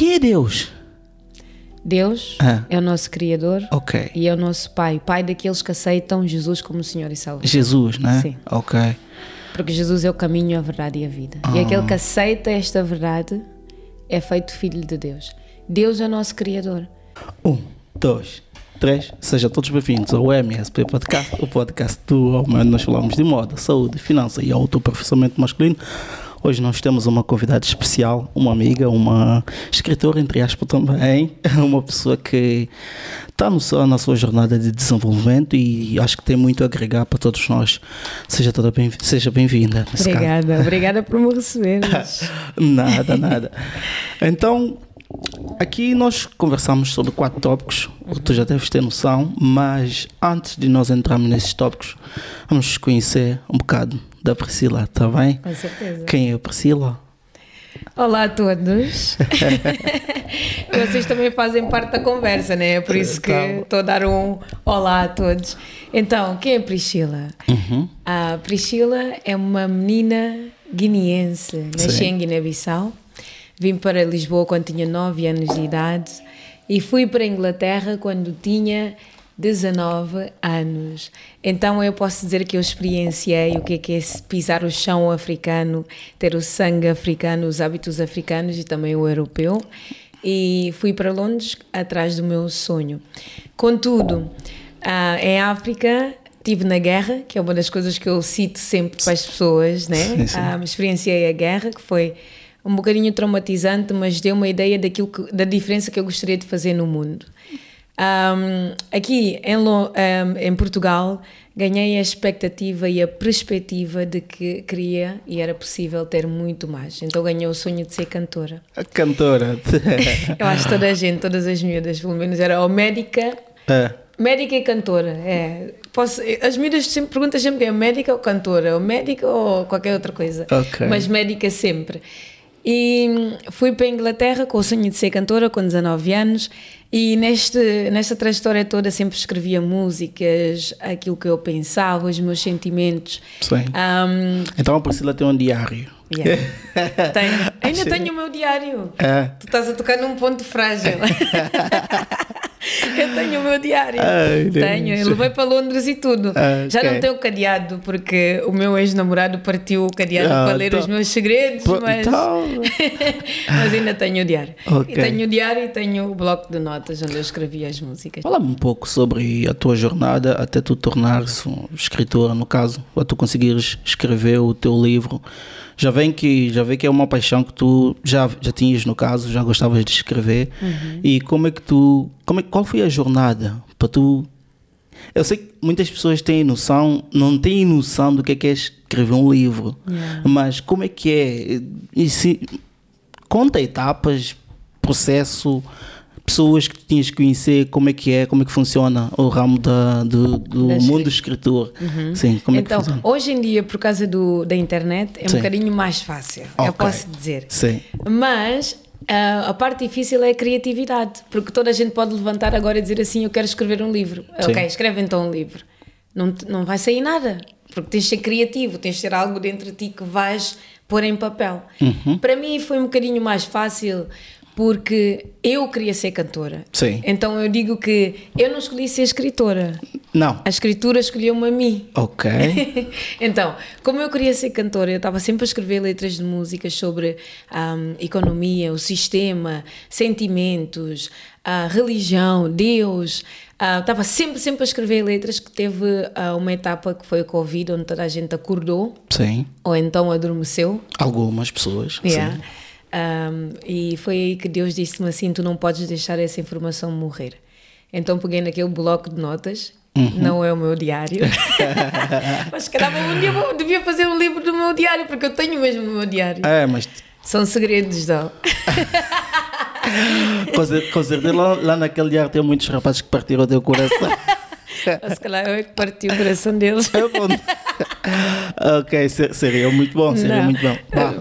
Quem é Deus? Deus Ah. é o nosso Criador Ok. e é o nosso Pai. Pai daqueles que aceitam Jesus como Senhor e Salvador. Jesus, né? Sim. Ok. Porque Jesus é o caminho, a verdade e a vida. E Ah. aquele que aceita esta verdade é feito filho de Deus. Deus é o nosso Criador. Um, dois, três. Sejam todos bem-vindos ao MSP Podcast, o podcast do onde nós falamos de moda, saúde, finança e autoaperfeiçoamento masculino. Hoje nós temos uma convidada especial, uma amiga, uma escritora, entre aspas, também, uma pessoa que está no na sua jornada de desenvolvimento e acho que tem muito a agregar para todos nós. Seja toda bem, seja bem-vinda. nesse caso. Obrigada, obrigada por me receberes. Nada, nada. Então, aqui nós conversamos sobre quatro tópicos, tu já deves ter noção, mas antes de nós entrarmos nesses tópicos, vamos conhecer um bocado da Priscila, tá bem? Com certeza. Quem é a Priscila? Olá a todos. Vocês também fazem parte da conversa, né? É por isso que estou a dar um olá a todos. Então, quem é Priscila? Uhum. A Priscila é uma menina guineense, nasci em Guiné-Bissau. Vim para Lisboa quando tinha 9 anos de idade e fui para a Inglaterra quando tinha 19 anos. Então eu posso dizer que eu experienciei o que é, que é pisar o chão africano, ter o sangue africano, os hábitos africanos e também o europeu. E fui para Londres atrás do meu sonho. Contudo, ah, em África estive na guerra, que é uma das coisas que eu cito sempre para as pessoas, né? Sim, sim. Ah, experienciei a guerra, que foi um bocadinho traumatizante, mas deu uma ideia daquilo que, da diferença que eu gostaria de fazer no mundo. Um, aqui em, Lo- um, em Portugal ganhei a expectativa e a perspectiva de que queria e era possível ter muito mais. Então ganhei o sonho de ser cantora. A cantora. Eu acho que toda a gente, todas as miúdas, pelo menos, era ou médica, é. médica e cantora. É. Posso, as miúdas sempre perguntam sempre é médica ou cantora, ou médica ou qualquer outra coisa. Ok. Mas médica sempre. E hum, fui para a Inglaterra com o sonho de ser cantora com 19 anos e neste, nesta trajetória toda sempre escrevia músicas, aquilo que eu pensava, os meus sentimentos. Sim. Hum, Então a Priscila tem um diário. Yeah. Tenho- ainda tenho o meu diário. É. Tu estás a tocar num ponto frágil. eu tenho o meu diário. Ai, tenho, eu levei para Londres e tudo. Ah, Já ok. não tenho cadeado, porque o meu ex-namorado partiu o cadeado Ah, para ler então- os meus segredos, Pô, mas, então- mas ainda tenho o diário. Ok. E tenho o diário e tenho o bloco de notas onde eu escrevia as músicas. Fala-me um pouco sobre a tua jornada até tu tornares um escritora, no caso, para tu conseguires escrever o teu livro. Já vem que já vê que é uma paixão que tu já já tinhas no caso, já gostavas de escrever. E como é que tu, como é, qual foi a jornada para tu? Eu sei que muitas pessoas têm noção, não têm noção do que é que é escrever um livro, Yeah. mas como é que é? E se, conta etapas, processo, pessoas que tu tinhas que conhecer, como é que é, como é que funciona o ramo da, do, do Da mundo escritor. Sim, como então, é que funciona? hoje em dia, por causa do, da internet, é Sim. um bocadinho mais fácil, eu Ok. posso dizer. Sim, Mas ah, a parte difícil é a criatividade, porque toda a gente pode levantar agora e dizer assim: Eu quero escrever um livro. Sim. Ok, escreve então um livro. Não, não vai sair nada, porque tens de ser criativo, tens de ter algo dentro de ti que vais pôr em papel. Uhum. Para mim foi um bocadinho mais fácil. Porque eu queria ser cantora. Sim. Então eu digo que eu não escolhi ser escritora. não, A escritura escolheu-me a mim. ok, então, como eu queria ser cantora, eu estava sempre a escrever letras de músicas sobre ahm, economia, o sistema, sentimentos, a religião, Deus. Ah, Estava sempre, sempre a escrever letras que teve ah, uma etapa que foi a Covid, onde toda a gente acordou sim, ou então adormeceu. algumas pessoas, Yeah. sim. Um, e foi aí que Deus disse-me assim: tu não podes deixar essa informação morrer. Então peguei naquele bloco de notas, Uhum. não é o meu diário, mas se calhar um dia vou- devia fazer um livro do meu diário, porque eu tenho mesmo no meu diário. É, mas São segredos, não. com cer- com certeza lá, lá naquele diário tem muitos rapazes que partiram o teu coração. Se calhar eu é que parti o coração deles. É ok, ser- seria muito bom, seria Não. muito bom.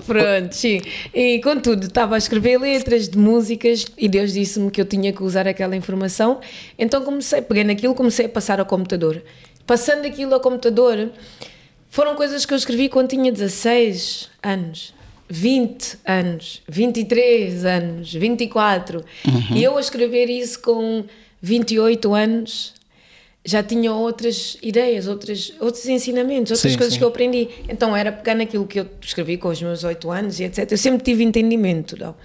Pronto, sim. E contudo, estava a escrever letras de músicas e Deus disse-me que eu tinha que usar aquela informação. Então comecei, peguei naquilo, comecei a passar ao computador. Passando aquilo ao computador, foram coisas que eu escrevi quando tinha 16 anos. 20 anos, 23 anos, 24. E eu a escrever isso com 28 anos já tinha outras ideias, outras, outros ensinamentos, outras Sim, coisas sim. que eu aprendi. Então era pegar naquilo que eu escrevi com os meus 8 anos e etc. Eu sempre tive entendimento. Não?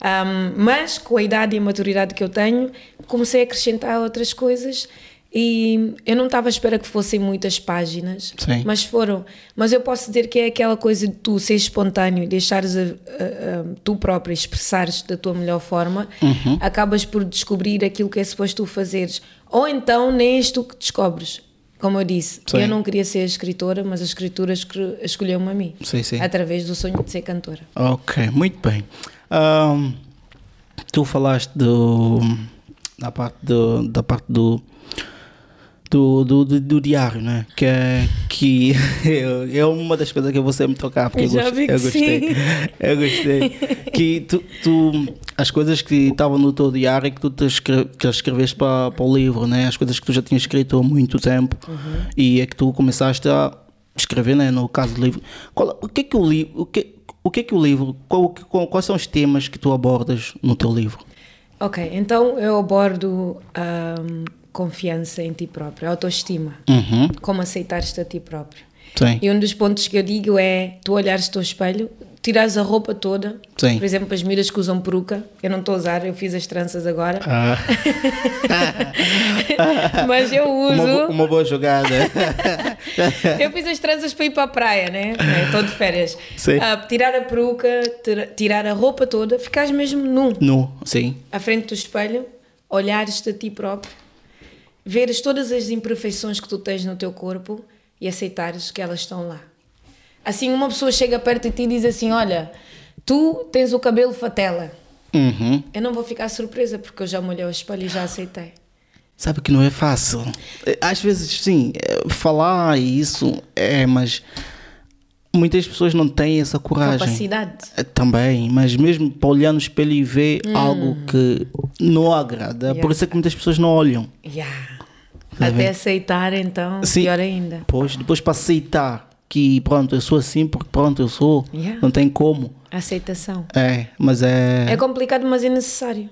Ahm, mas com a idade e a maturidade que eu tenho, comecei a acrescentar outras coisas e eu não estava à espera que fossem muitas páginas, Sim. mas foram. Mas eu posso dizer que é aquela coisa de tu ser espontâneo e deixares a, a- a- tu própria expressares da tua melhor forma, acabas por descobrir aquilo que é suposto tu fazeres. Ou então nem és tu que descobres. Como eu disse, Sim. eu não queria ser escritora, mas a escritura escolheu-me a mim. Sim, sim. Através do sonho de ser cantora. Ok, muito bem. Ahm, tu falaste do, da parte do, da parte do do, do, do, do diário, né? Que é, que é uma das coisas que eu vou sempre tocar, porque eu, Já gost- vi que eu gostei. Eu gostei. Que tu, tu- as coisas que estavam no teu diário e que tu te escre- que escreveste para, para o livro, né? As coisas que tu já tinhas escrito há muito tempo Uhum. e é que tu começaste a escrever, né? No caso do livro. Qual, o que é que o livro, o que, o que é que o livro, qual, qual- quais são os temas que tu abordas no teu livro? Ok, então eu abordo ahm, confiança em ti próprio, autoestima. Uhum. Como aceitares-te a ti próprio. Sim. E um dos pontos que eu digo é tu olhares o teu espelho, tirares a roupa toda. Sim. Por exemplo, as miúdas que usam peruca, eu não estou a usar, eu fiz as tranças agora. Ah, Mas eu uso. uma, uma boa jogada. Eu fiz as tranças para ir para a praia, né? Estou de férias. Sim. Ah, tirar a peruca, tira- tirar a roupa toda, ficares mesmo nu. nu, sim. à frente do espelho, olhares-te a ti próprio, veres todas as imperfeições que tu tens no teu corpo e aceitares que elas estão lá. Assim, uma pessoa chega perto de ti e diz assim: Olha, tu tens o cabelo fatela. Uhum. Eu não vou ficar surpresa porque eu já me olhei ao espelho e já aceitei. Sabe que não é fácil. Eh, Às vezes, sim, eh, falar isso é, mas muitas pessoas não têm essa coragem. Capacidade. Eh, Também, mas mesmo para olhar no espelho e ver algo que não agrada, Hum. Yeah. por isso é que muitas pessoas não olham. Yeah. Tá Até aceitar, então, Sim. pior ainda. Pois, depois para aceitar que pronto, eu sou assim porque pronto, eu sou, Yeah. não tem como. Aceitação. É, mas é. É complicado, mas é necessário.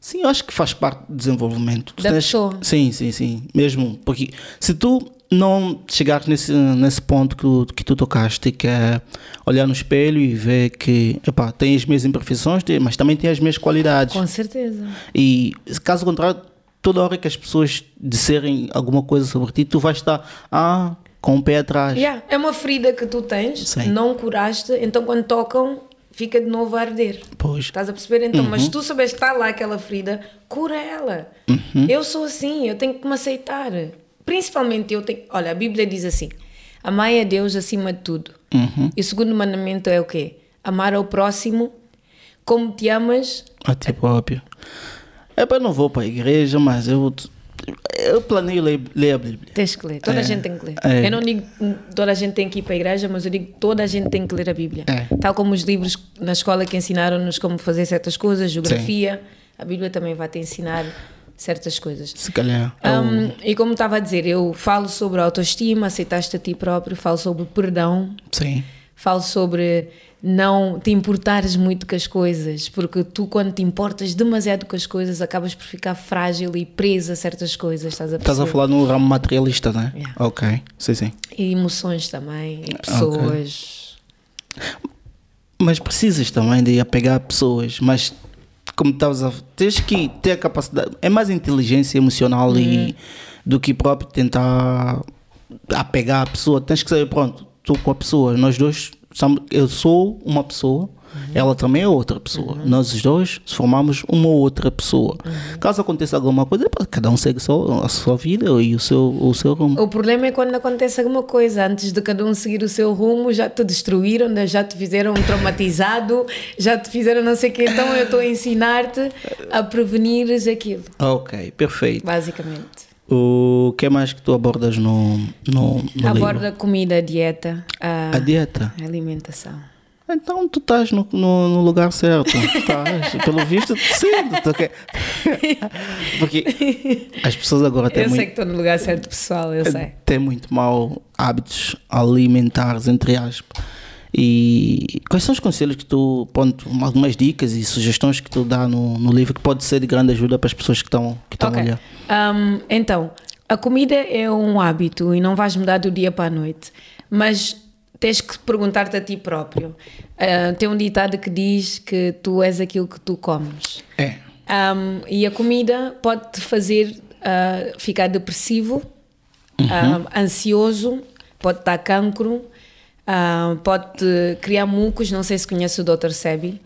Sim, eu acho que faz parte do desenvolvimento. Tu Da pessoa. Sim, sim, sim. Mesmo. Porque se tu não chegares nesse, nesse ponto que que tu tocaste, que é olhar no espelho e ver que, epá, tem as minhas imperfeições, mas também tem as minhas qualidades. Com certeza. E caso contrário, toda hora que as pessoas disserem alguma coisa sobre ti, tu vais estar ah, com o pé atrás. Yeah, É uma ferida que tu tens, Sim. não curaste, então quando tocam, fica de novo a arder. Pois. Estás a perceber? Então, Uhum. mas se tu souberes que está lá aquela ferida, cura ela. Uhum. Eu sou assim, eu tenho que me aceitar. Principalmente eu tenho. Olha, a Bíblia diz assim: amai a Deus acima de tudo. Uhum. E o segundo mandamento é o quê? Amar ao próximo como te amas. A ti próprio. É para não vou para a igreja, mas eu, eu planeio ler, ler a Bíblia. Tens que ler, toda a É, gente tem que ler. é. Eu não digo que toda a gente tem que ir para a igreja, mas eu digo que toda a gente tem que ler a Bíblia. É. Tal como os livros na escola que ensinaram-nos como fazer certas coisas, geografia, a Bíblia também vai te ensinar certas coisas. Se calhar. Um, e como estava a dizer, eu falo sobre autoestima, aceitaste a ti próprio, falo sobre perdão, Sim. Falo sobre não te importares muito com as coisas, porque tu, quando te importas demasiado com as coisas, acabas por ficar frágil e presa a certas coisas, estás a Estás a falar no ramo materialista, né? Yeah. Ok, sim, sim. E emoções também, e pessoas. Mas precisas também de apegar pessoas, mas como estavas a. Tens que ter a capacidade. É mais inteligência emocional Uhum. e, do que próprio tentar apegar a pessoa. Tens que saber, pronto, estou com a pessoa, nós dois. somos- Eu sou uma pessoa, Uhum. ela também é outra pessoa. Nós os dois formamos uma outra pessoa. Uhum. Caso aconteça alguma coisa, cada um segue só a sua vida e o seu, o seu rumo. O problema é quando acontece alguma coisa, antes de cada um seguir o seu rumo, já te destruíram, né? já te fizeram um traumatizado, já te fizeram não sei o quê. Então eu estou a ensinar-te a prevenires aquilo, Ok, perfeito. basicamente. O que mais que tu abordas no, no, no Aborda livro? comida, a dieta, a, A dieta. a alimentação. Então tu estás no, no, no lugar certo. Estás, pelo visto, sim. Tu quer... Porque as pessoas agora têm eu sei muito, que estou no lugar certo, pessoal, eu sei. têm muito mau hábitos alimentares, entre aspas. E quais são os conselhos que tu, ponto, algumas dicas e sugestões que tu dá no, no livro que pode ser de grande ajuda para as pessoas que estão que estão Ok. a olhar? Um, então, a comida é um hábito e não vais mudar do dia para a noite, mas tens que perguntar-te a ti próprio. Uh, tem um ditado que diz que tu és aquilo que tu comes. É. Um, e a comida pode te fazer uh, ficar depressivo, um, ansioso, pode dar cancro, uh, pode criar mucos. Não sei se conhece o Dr. Sebi.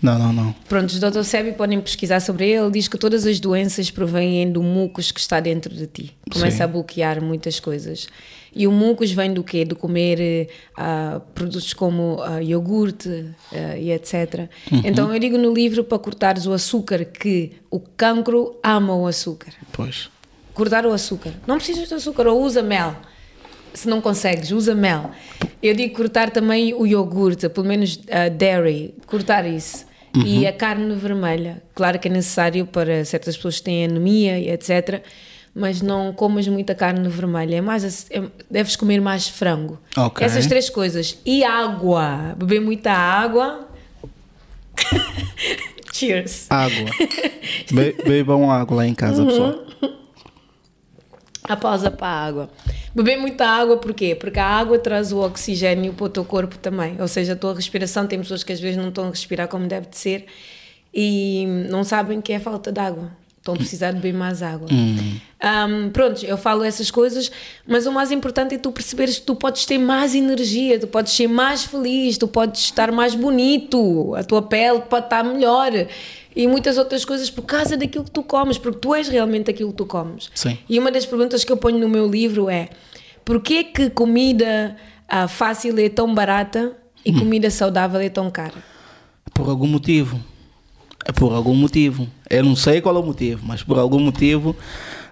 Não, não, não. Pronto, os Dr. Sebi podem pesquisar sobre ele. Ele diz que todas as doenças provêm do mucus que está dentro de ti. Começa Sim. a bloquear muitas coisas. E o mucus vem do quê? De comer ah, produtos como ah, iogurte ah, e etc. Então eu digo no livro para cortares o açúcar, que o cancro ama o açúcar. Pois. Cortar o açúcar. Não precisas de açúcar, ou usa mel. Se não consegues, usa mel. Eu digo cortar também o iogurte, pelo menos a dairy, cortar isso. E a carne vermelha. Claro que é necessário para certas pessoas que têm anemia e etc. Mas não comas muita carne vermelha. É mais, é- deves comer mais frango. Ok. Essas três coisas. E água. Beber muita água. Cheers. Água. Be bebam água lá em casa, pessoal. A pausa para a água. Beber muita água, porquê? Porque a água traz o oxigênio para o teu corpo também. Ou seja, a tua respiração, tem pessoas que às vezes não estão a respirar como deve de ser e não sabem que é falta de água. Estão de beber mais água. Um, pronto, eu falo essas coisas, mas o mais importante é tu perceberes que tu podes ter mais energia, tu podes ser mais feliz, tu podes estar mais bonito, a tua pele pode estar melhor e muitas outras coisas por causa daquilo que tu comes, porque tu és realmente aquilo que tu comes. Sim. E uma das perguntas que eu ponho no meu livro é: porquê que comida ah, fácil é tão barata e comida saudável é tão cara? Por algum motivo. É por algum motivo. Eu não sei qual é o motivo, mas por algum motivo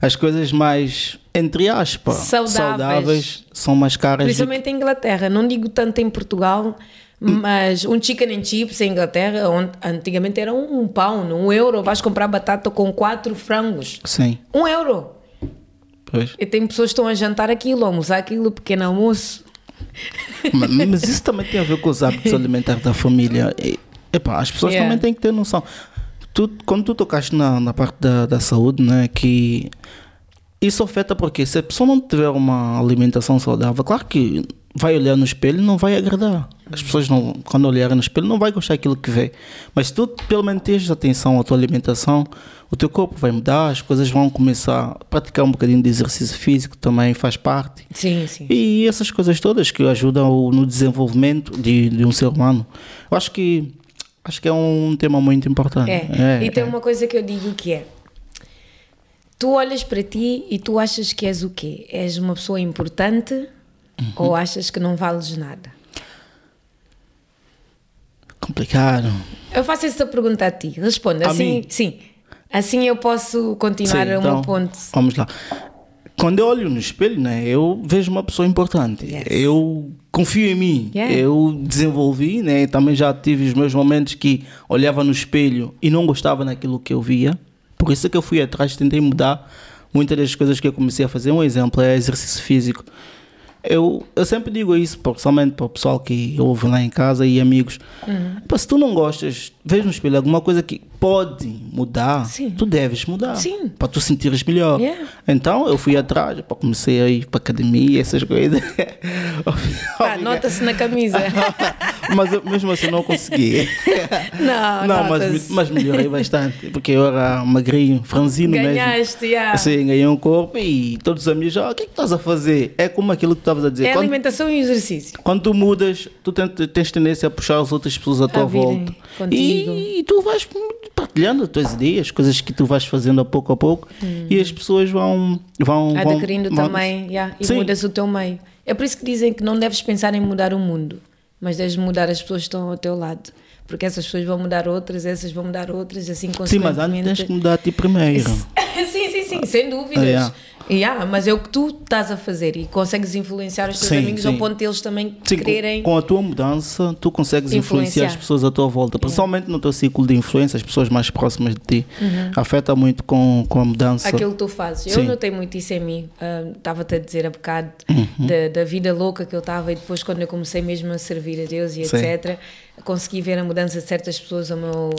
as coisas mais, entre aspas, Saudáveis. são mais caras. do que- Principalmente em Inglaterra, não digo tanto em Portugal, mas um chicken and chips em Inglaterra, antigamente era um, um pound, um euro, vais comprar batata com quatro frangos. Sim, Um euro! pois. E tem pessoas que estão a jantar aquilo, a almoçar aquilo, pequeno almoço. Ma- Mas isso também tem a ver com os hábitos alimentares da família. Epá, as pessoas Yeah. também têm que ter noção. Tu, quando tu tocaste na, na parte da, da saúde, né, que isso afeta porque se a pessoa não tiver uma alimentação saudável, claro que vai olhar no espelho e não vai agradar. As pessoas não, quando olharem no espelho não vai gostar daquilo que vê. Mas se tu pelo menos tens atenção à tua alimentação, o teu corpo vai mudar, as coisas vão começar a praticar um bocadinho de exercício físico também faz parte. Sim, sim. E essas coisas todas que ajudam no desenvolvimento de, de um ser humano. Eu acho que acho que é um tema muito importante. É. e tem é. uma coisa que eu digo que é: tu olhas para ti e tu achas que és o quê? És uma pessoa importante Uhum. ou achas que não vales nada? complicado. Eu faço essa pergunta a ti. Responda. Assim, mim? sim. Assim eu posso continuar Sim, a então, um ponto. Vamos lá. Quando eu olho no espelho, né, eu vejo uma pessoa importante. Yes. Eu confio em mim. Yeah. Eu desenvolvi, né? Também já tive os meus momentos que olhava no espelho e não gostava daquilo que eu via. Por isso é que eu fui atrás, tentei mudar muitas das coisas que eu comecei a fazer. Um exemplo é exercício físico. Eu, eu sempre digo isso, principalmente para o pessoal que ouve lá em casa e amigos. Uhum. Pá, se tu não gostas, veja no espelho alguma coisa que pode mudar, Sim. tu deves mudar. Sim. Para tu sentires melhor. Yeah. Então eu fui atrás, pá, comecei a ir para academia, essas coisas. Ah, nota-se na camisa. mas eu, mesmo assim não consegui. não, não, mas, mas melhorei bastante, porque eu era magrinho, franzino mesmo. Ganhaste, yeah. Assim, ganhei um corpo e todos os amigos, ah, o que é que estás a fazer? É como aquilo que estavas a dizer. É Quando- alimentação e exercício. quando tu mudas, tu tens, tendência a puxar as outras pessoas à tua virem volta. E, e tu vais partilhando as tuas ideias, coisas que tu vais fazendo a pouco a pouco, e as pessoas vão. vão vão- Adquirindo vão- também, yeah, e Sim. mudas o teu meio. É por isso que dizem que não deves pensar em mudar o mundo, mas deves mudar as pessoas que estão ao teu lado. Porque essas pessoas vão mudar outras, essas vão mudar outras, assim Sim, mas antes tens consequentemente. que mudar a ti primeiro. sim, sem dúvidas. Yeah. Yeah, mas é o que tu estás a fazer e consegues influenciar os teus Sim, amigos ao sim. ponto de eles também Sim, quererem. com a tua mudança, tu consegues influenciar, Influenciar. as pessoas à tua volta, principalmente no teu ciclo de influência, as pessoas mais próximas de ti. Afeta muito com, com a mudança. Uhum. Aquilo que tu fazes. Eu notei muito isso em mim. Ah, Estava-te a dizer há bocado Uhum. da, da vida louca que eu estava e depois, quando eu comecei mesmo a servir a Deus e etc., consegui ver a mudança de certas pessoas ao meu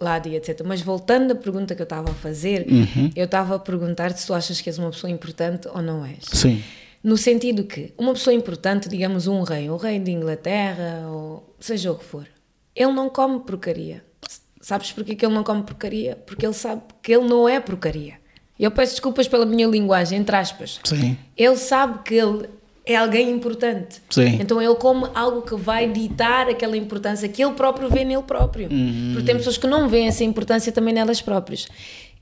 lado e etc. Mas voltando à pergunta que eu estava a fazer, Uhum. eu estava a perguntar-te se tu achas que és uma pessoa importante ou não és. Sim. No sentido que uma pessoa importante, digamos um rei, um rei de Inglaterra, ou seja o que for, ele não come porcaria. Sabes porquê que ele não come porcaria? Porque ele sabe que ele não é porcaria. Eu peço desculpas pela minha linguagem, entre aspas. Sim. Ele sabe que ele é alguém importante. Sim. Então ele come algo que vai ditar aquela importância que ele próprio vê nele próprio. Uhum. Porque tem pessoas que não veem essa importância também nelas próprias.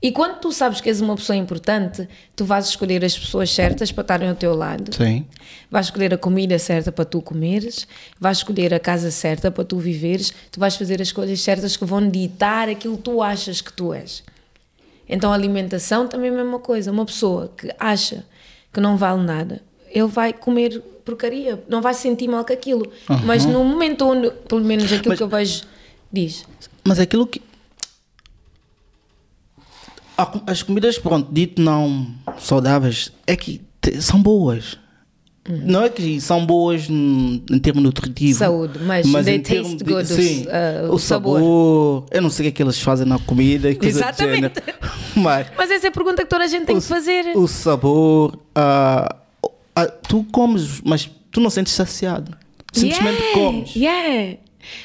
E quando tu sabes que és uma pessoa importante, tu vais escolher as pessoas certas para estarem ao teu lado. Sim. Vais escolher a comida certa para tu comeres, vais escolher a casa certa para tu viveres, tu vais fazer as escolhas certas que vão ditar aquilo que tu achas que tu és. Então a alimentação também é a mesma coisa. Uma pessoa que acha que não vale nada, ele vai comer porcaria, não vai se sentir mal com aquilo. Mas no momento onde, pelo menos aquilo Mas- que eu vejo, diz. Mas aquilo que. As comidas, pronto, dito não saudáveis, é que são boas. Não é que são boas em termos nutritivos. Saúde, mas they em termos taste good, sim, ah, o, o sabor. sabor. Eu não sei o que é que eles fazem na comida coisa Exatamente. Mas Mas essa é a pergunta que toda a gente tem o, que fazer. o sabor. ah, ah, tu comes, mas tu não sentes saciado. Simplesmente yeah, comes. Yeah.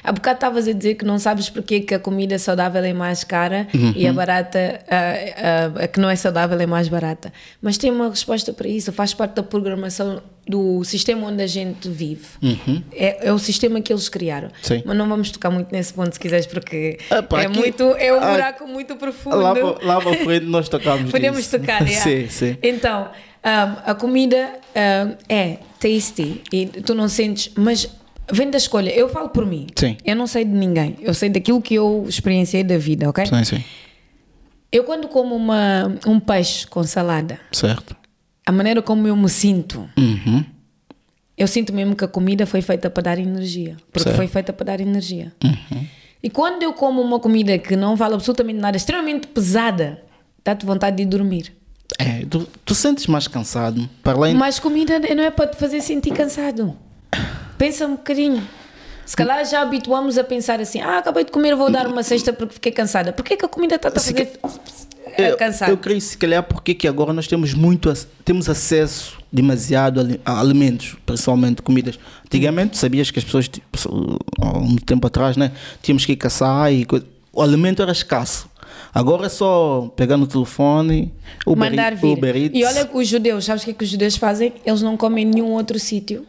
Há bocado estavas a dizer que não sabes porque que a comida saudável é mais cara Uhum. e a barata, a, a- a que não é saudável é mais barata. Mas tem uma resposta para isso, faz parte da programação do sistema onde a gente vive. É, é o sistema que eles criaram. Uhum. Sim. Mas não vamos tocar muito nesse ponto se quiseres, porque Epá, é, aqui- muito, é um ah, buraco muito profundo. Lá lá para frente nós tocamos Podemos nisso. tocar, yeah. Sim, sim. Então, um, a comida um, é tasty e tu não sentes, mas vem da escolha. Eu falo por mim. Sim. Eu não sei de ninguém. Eu sei daquilo que eu experienciei da vida, ok? Sim, sim. Eu quando como uma, um peixe com salada, Certo. a maneira como eu me sinto, Uhum. eu sinto mesmo que a comida foi feita para dar energia. Porque Certo. foi feita para dar energia. E quando eu como uma comida que não vale absolutamente nada, extremamente pesada, dá-te vontade de ir dormir. É, tu, tu sentes mais cansado. Para além. Mas comida não é para te fazer sentir cansado. Pensa um bocadinho. Se calhar já habituamos a pensar assim: ah, acabei de comer, vou dar uma cesta porque fiquei cansada. Porquê que a comida está a fazer eu, é cansado? eu creio se calhar porque que agora nós temos muito temos acesso demasiado a alimentos, principalmente comidas. Antigamente sabias que as pessoas tipo, há um tempo atrás, né, tínhamos que ir caçar e coisa. o alimento era escasso. Agora é só pegar no telefone, Uber, Mandar vir. Uber Eats. E olha que os judeus, sabes o que, é que os judeus fazem? Eles não comem em nenhum outro sítio.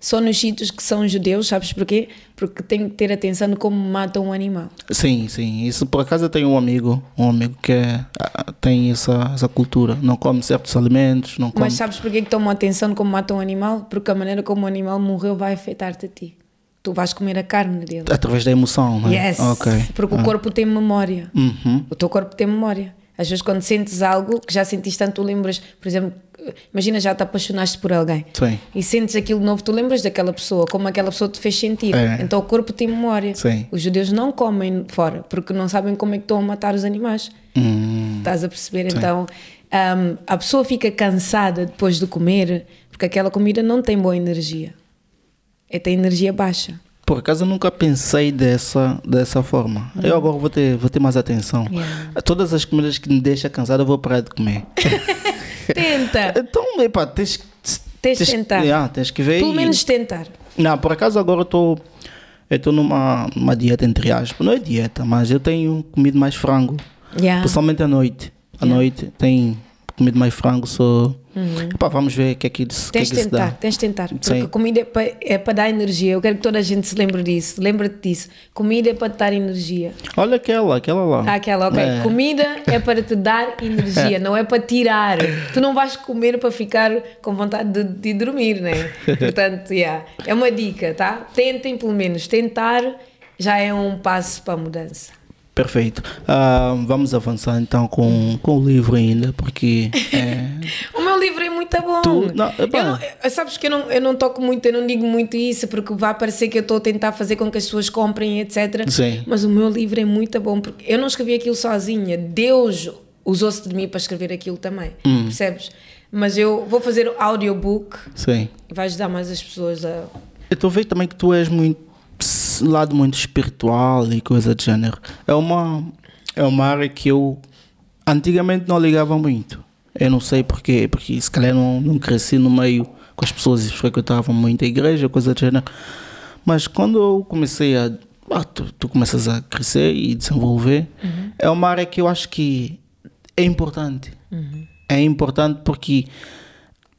Só nos sítios que são judeus, sabes porquê? Porque têm que ter atenção de como matam um animal. Sim, sim. Isso por acaso eu tenho um amigo, um amigo que é- ah, tem essa, essa cultura. Não come certos alimentos, não come. Mas sabes porquê que tomam atenção de como matam um animal? Porque a maneira como o animal morreu vai afetar-te a ti. Tu vais comer a carne dele. Através da emoção, né? Yes. Ok. Porque o corpo tem memória. Uhum. O teu corpo tem memória. Às vezes, quando sentes algo que já sentiste tanto, tu lembras, por exemplo, imagina já te apaixonaste por alguém Sim. e sentes aquilo novo, tu lembras daquela pessoa, como aquela pessoa te fez sentir. É. Então o corpo tem memória. Sim. Os judeus não comem fora porque não sabem como é que estão a matar os animais. Hum, Estás a perceber? Então hum, a pessoa fica cansada depois de comer porque aquela comida não tem boa energia. É tem energia baixa. por acaso eu nunca pensei dessa, dessa forma. Eu agora vou ter, vou ter mais atenção. Hum. Yeah. Todas as comidas que me deixam cansado eu vou parar de comer. Tenta! então, epá, tens, Tens de tentar. Yeah, tens que ver. Pelo e- menos tentar. Não, por acaso agora eu estou eu estou numa, numa dieta entre aspas. Não é dieta, mas eu tenho comido mais frango. Yeah. Principalmente à noite. À Yeah. noite tenho comido mais frango, só. Epá, vamos ver o que é que isso, que é Uhum. Tens que de isso tentar, tens de tentar. Porque Sim. a comida é para, é dar energia. Eu quero que toda a gente se lembre disso. Lembra-te disso. Comida é para te dar energia. Olha aquela, aquela lá. Ah, aquela, ok. É. Comida é para te dar energia, não é para tirar. Tu não vais comer para ficar com vontade de, de dormir, né? Portanto, yeah, é uma dica, tá? Tentem pelo menos. Tentar já é um passo para a mudança. Perfeito. Ah, vamos avançar então com, com o livro ainda, porque é, O meu livro é muito bom. Tu- não, eu sabes que eu não, eu não toco muito, eu não digo muito isso, porque vai parecer que eu estou a tentar fazer com que as pessoas comprem, etc. Sim. Mas o meu livro é muito bom, porque eu não escrevi aquilo sozinha. Deus usou-se de mim para escrever aquilo também. Hum. Percebes? Mas eu vou fazer o audiobook sim. vai ajudar mais as pessoas a. Eu estou a ver também que tu és muito lado muito espiritual e coisa de género. É uma, é uma área que eu antigamente não ligava muito. Eu não sei porquê, porque se calhar não, não cresci no meio com as pessoas e frequentavam muito a igreja, coisa de género. Mas quando eu comecei a. ah, tu, tu começas a crescer e desenvolver, é uma área que eu acho que é importante. É importante porque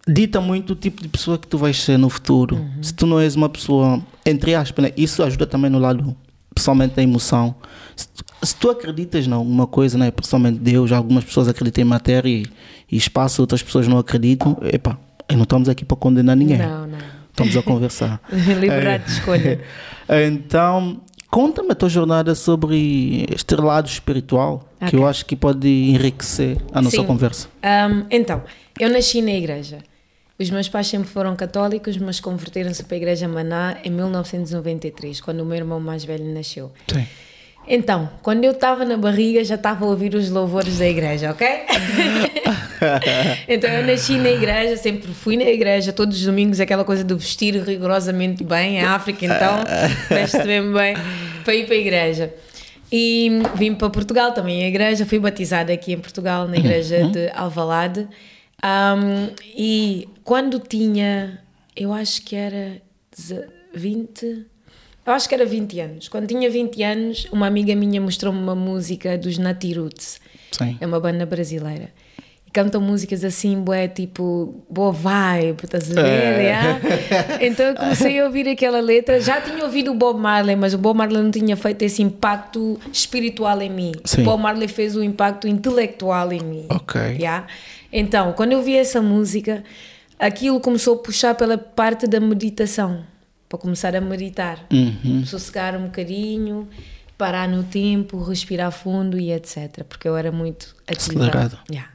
dita muito o tipo de pessoa que tu vais ser no futuro. Se tu não és uma pessoa, entre aspas, né? isso ajuda também no lado, pessoalmente, da emoção. Se tu, se tu acreditas em alguma coisa, né? principalmente Deus, algumas pessoas acreditam em matéria e, e espaço, outras pessoas não acreditam, epá, não estamos aqui para condenar ninguém. Não, não. Estamos a conversar. Liberdade de escolha. Então, conta-me a tua jornada sobre este lado espiritual, que Ok. eu acho que pode enriquecer a nossa Sim. conversa. Um, então, eu nasci na igreja. Os meus pais sempre foram católicos, mas converteram-se para a igreja Maná em 1993, quando o meu irmão mais velho nasceu. Sim. Então, quando eu estava na barriga, já estava a ouvir os louvores da igreja, ok? então, eu nasci na igreja, sempre fui na igreja, todos os domingos, aquela coisa de vestir rigorosamente bem. Em África, então, veste bem bem para ir para a igreja. E vim para Portugal também, a igreja. Fui batizada aqui em Portugal, na igreja de Alvalade. Um, e quando tinha, eu acho que era deze- 20, eu acho que era 20 anos. Quando tinha 20 anos, uma amiga minha mostrou-me uma música dos Nati Roots. Sim. É uma banda brasileira. E cantam músicas assim, bué, tipo, boa vibe, estás a ver? É. Então eu comecei a ouvir aquela letra. Já tinha ouvido o Bob Marley, mas o Bob Marley não tinha feito esse impacto espiritual em mim. Sim. O Bob Marley fez o impacto intelectual em mim. Ok. Yeah? Então, quando eu vi essa música, aquilo começou a puxar pela parte da meditação. Para começar a meditar. Uhum. Sossegar um bocadinho, parar no tempo, respirar fundo e etc. Porque eu era muito ativa. Acelerada. Yeah.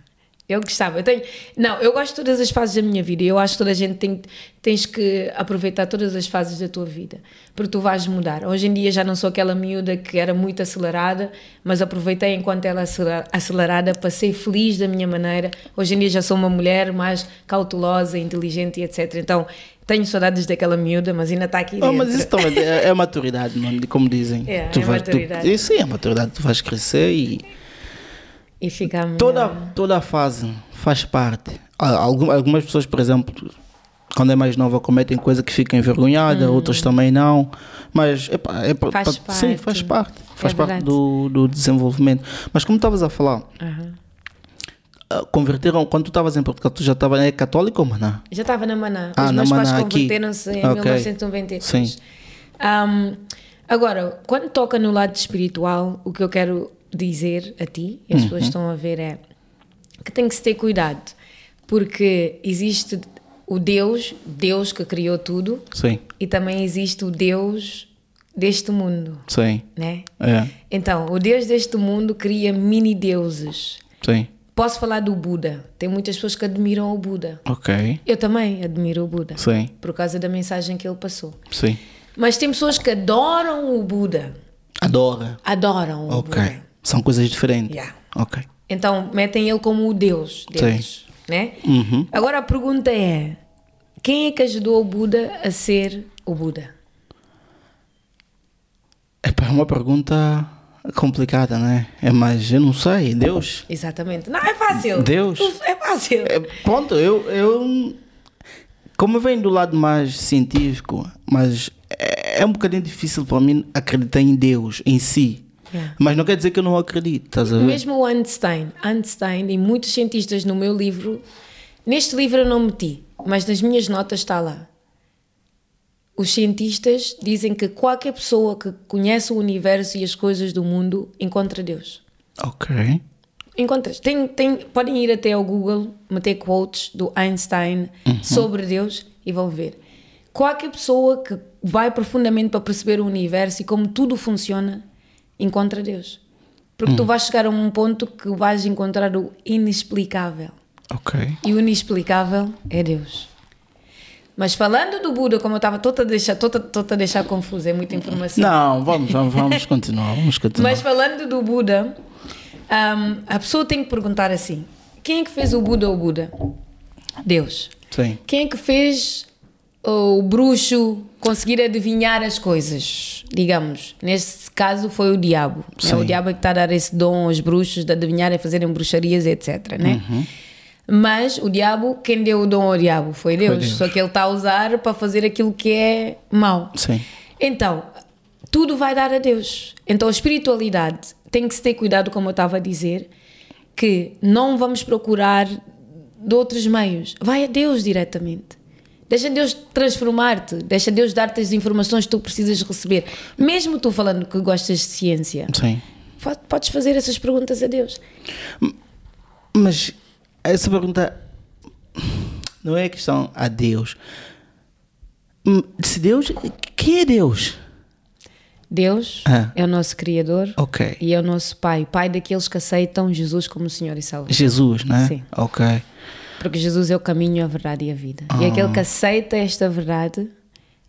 Eu gostava. Eu tenho, não, eu gosto de todas as fases da minha vida. e Eu acho que toda a gente tem tens que aproveitar todas as fases da tua vida, porque tu vais mudar. Hoje em dia já não sou aquela miúda que era muito acelerada, mas aproveitei enquanto ela acelerada, passei feliz da minha maneira. Hoje em dia já sou uma mulher mais cautelosa, inteligente e etc. Então, tenho saudades daquela miúda, mas ainda está aqui Oh, mas isso também é, é maturidade, como dizem. É, tu é vais, tu- maturidade. isso sim, é maturidade. Tu vais crescer e E ficar melhor. toda, toda a fase faz parte. Algumas pessoas, por exemplo, quando é mais nova, cometem coisa que ficam envergonhadas, outras também não. Mas é, Hum. Faz pa- sim, faz parte. Faz É parte do, do desenvolvimento. Mas como estavas a falar, ah, converteram, quando tu estavas em Portugal, tu já estavas é católico ou não? Já estava na Maná. Ah, Os na meus pais Maná, aqui. converteram-se em Ok. 1993. Sim. Um, agora, quando toca no lado espiritual, o que eu quero dizer a ti, e as pessoas Uhum. estão a ver, é que tem que se ter cuidado, porque existe o Deus, Deus que criou tudo, Sim, e também existe o Deus deste mundo, sim. né? É, Então, o Deus deste mundo cria mini deuses. sim. Posso falar do Buda. Tem muitas pessoas que admiram o Buda. Ok. Eu também admiro o Buda. Sim, Por causa da mensagem que ele passou. sim. Mas tem pessoas que adoram o Buda. Adora. Adoram o Ok. Buda. São coisas diferentes. Yeah. Ok. Então metem ele como o Deus deles. Né? Uhum. Agora a pergunta é: quem é que ajudou o Buda a ser o Buda? É uma pergunta complicada, né? É, mas eu não sei. Deus? Exatamente. Não, é fácil. Deus. É fácil. É, pronto, eu, eu. Como vem do lado mais científico, mas é, é um bocadinho difícil para mim acreditar em Deus em si. Yeah. Mas não quer dizer que eu não acredito, estás a ver? Mesmo o Einstein, Einstein e muitos cientistas no meu livro, neste livro eu não meti, mas nas minhas notas está lá. Os cientistas dizem que qualquer pessoa que conhece o universo e as coisas do mundo encontra Deus. Ok. Encontras. Tem, tem, podem ir até ao Google, meter quotes do Einstein sobre Deus e vão ver. Qualquer pessoa que vai profundamente para perceber o universo e como tudo funciona, encontra Deus. Porque tu vais chegar a um ponto que vais encontrar o inexplicável. Ok. E o inexplicável é Deus. Mas falando do Buda, como eu estava toda a deixar, toda, toda a deixar confusa, é muita informação. Não, vamos, vamos, vamos continuar, vamos continuar. Mas falando do Buda, um, a pessoa tem que perguntar assim: quem é que fez o Buda ou Buda? Deus. Sim. Quem é que fez o bruxo conseguir adivinhar as coisas? Digamos, neste caso foi o diabo. É o diabo que está a dar esse dom aos bruxos de adivinhar e fazerem bruxarias, etc. Né? Mas o diabo, quem deu o dom ao diabo foi Deus. Deus. Só que ele está a usar para fazer aquilo que é mau. Sim. Então, tudo vai dar a Deus. Então, a espiritualidade tem que se ter cuidado, como eu estava a dizer, que não vamos procurar de outros meios. Vai a Deus diretamente. Deixa Deus transformar-te, deixa Deus dar-te as informações que tu precisas receber. Mesmo tu falando que gostas de ciência, Sim. podes fazer essas perguntas a Deus. Mas essa pergunta não é questão a Deus. Se Deus. Quem é Deus? Deus Ah. é o nosso Criador Ok. e é o nosso Pai, Pai daqueles que aceitam Jesus como Senhor e Salvador. Jesus, né? Sim. Ok. Porque Jesus é o caminho, a verdade e a vida. E aquele que aceita esta verdade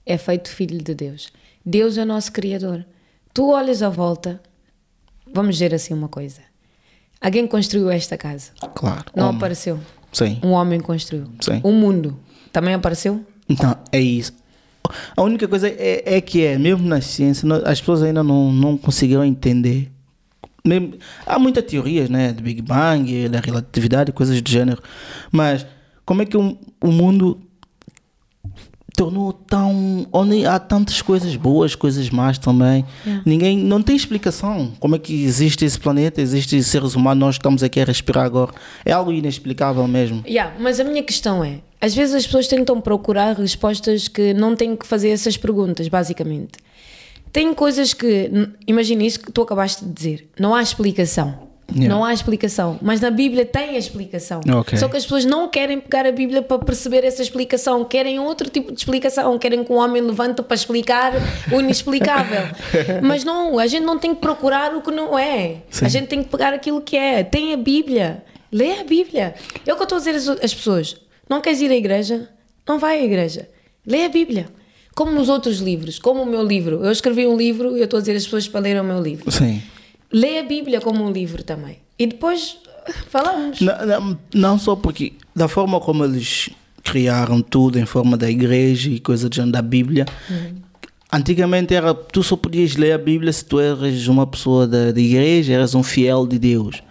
é feito filho de Deus. Deus é o nosso Criador. Tu olhas à volta, vamos dizer assim uma coisa. Alguém construiu esta casa. Claro. Não Homem. apareceu. Sim. Um homem construiu. Sim. O mundo também apareceu? Então, é isso. A única coisa é, é que é, mesmo na ciência, não- as pessoas ainda não, não conseguiram entender. Mesmo- há muitas teorias, né? Do Big Bang, da relatividade, coisas do gênero. Mas como é que o, o mundo tornou tão. onde há tantas coisas boas, coisas más também. Ninguém. Não tem explicação. Como é que existe esse planeta, existe seres humanos, nós estamos aqui a respirar agora. É algo inexplicável mesmo. Yeah, mas a minha questão é: às vezes as pessoas tentam procurar respostas que não têm que fazer essas perguntas, basicamente. Tem coisas que, imagina isso que tu acabaste de dizer, não há explicação. Yeah. Não há explicação, mas na Bíblia tem a explicação. Ok. Só que as pessoas não querem pegar a Bíblia para perceber essa explicação, querem outro tipo de explicação, querem que um homem levante para explicar o inexplicável. mas não, a gente não tem que procurar o que não é. Sim. A gente tem que pegar aquilo que é. Tem a Bíblia. Lê a Bíblia. É o que eu estou a dizer às pessoas. Não queres ir à igreja? Não vai à igreja. Lê a Bíblia. Como nos outros livros, como o meu livro. Eu escrevi um livro e eu estou a dizer às pessoas para lerem o meu livro. Sim. Lê a Bíblia como um livro também. E depois falamos. Não, não, não só porque, da forma como eles criaram tudo em forma da igreja e coisa gênero da Bíblia, antigamente era tu só podias ler a Bíblia se tu eras uma pessoa da, da igreja, eras um fiel de Deus.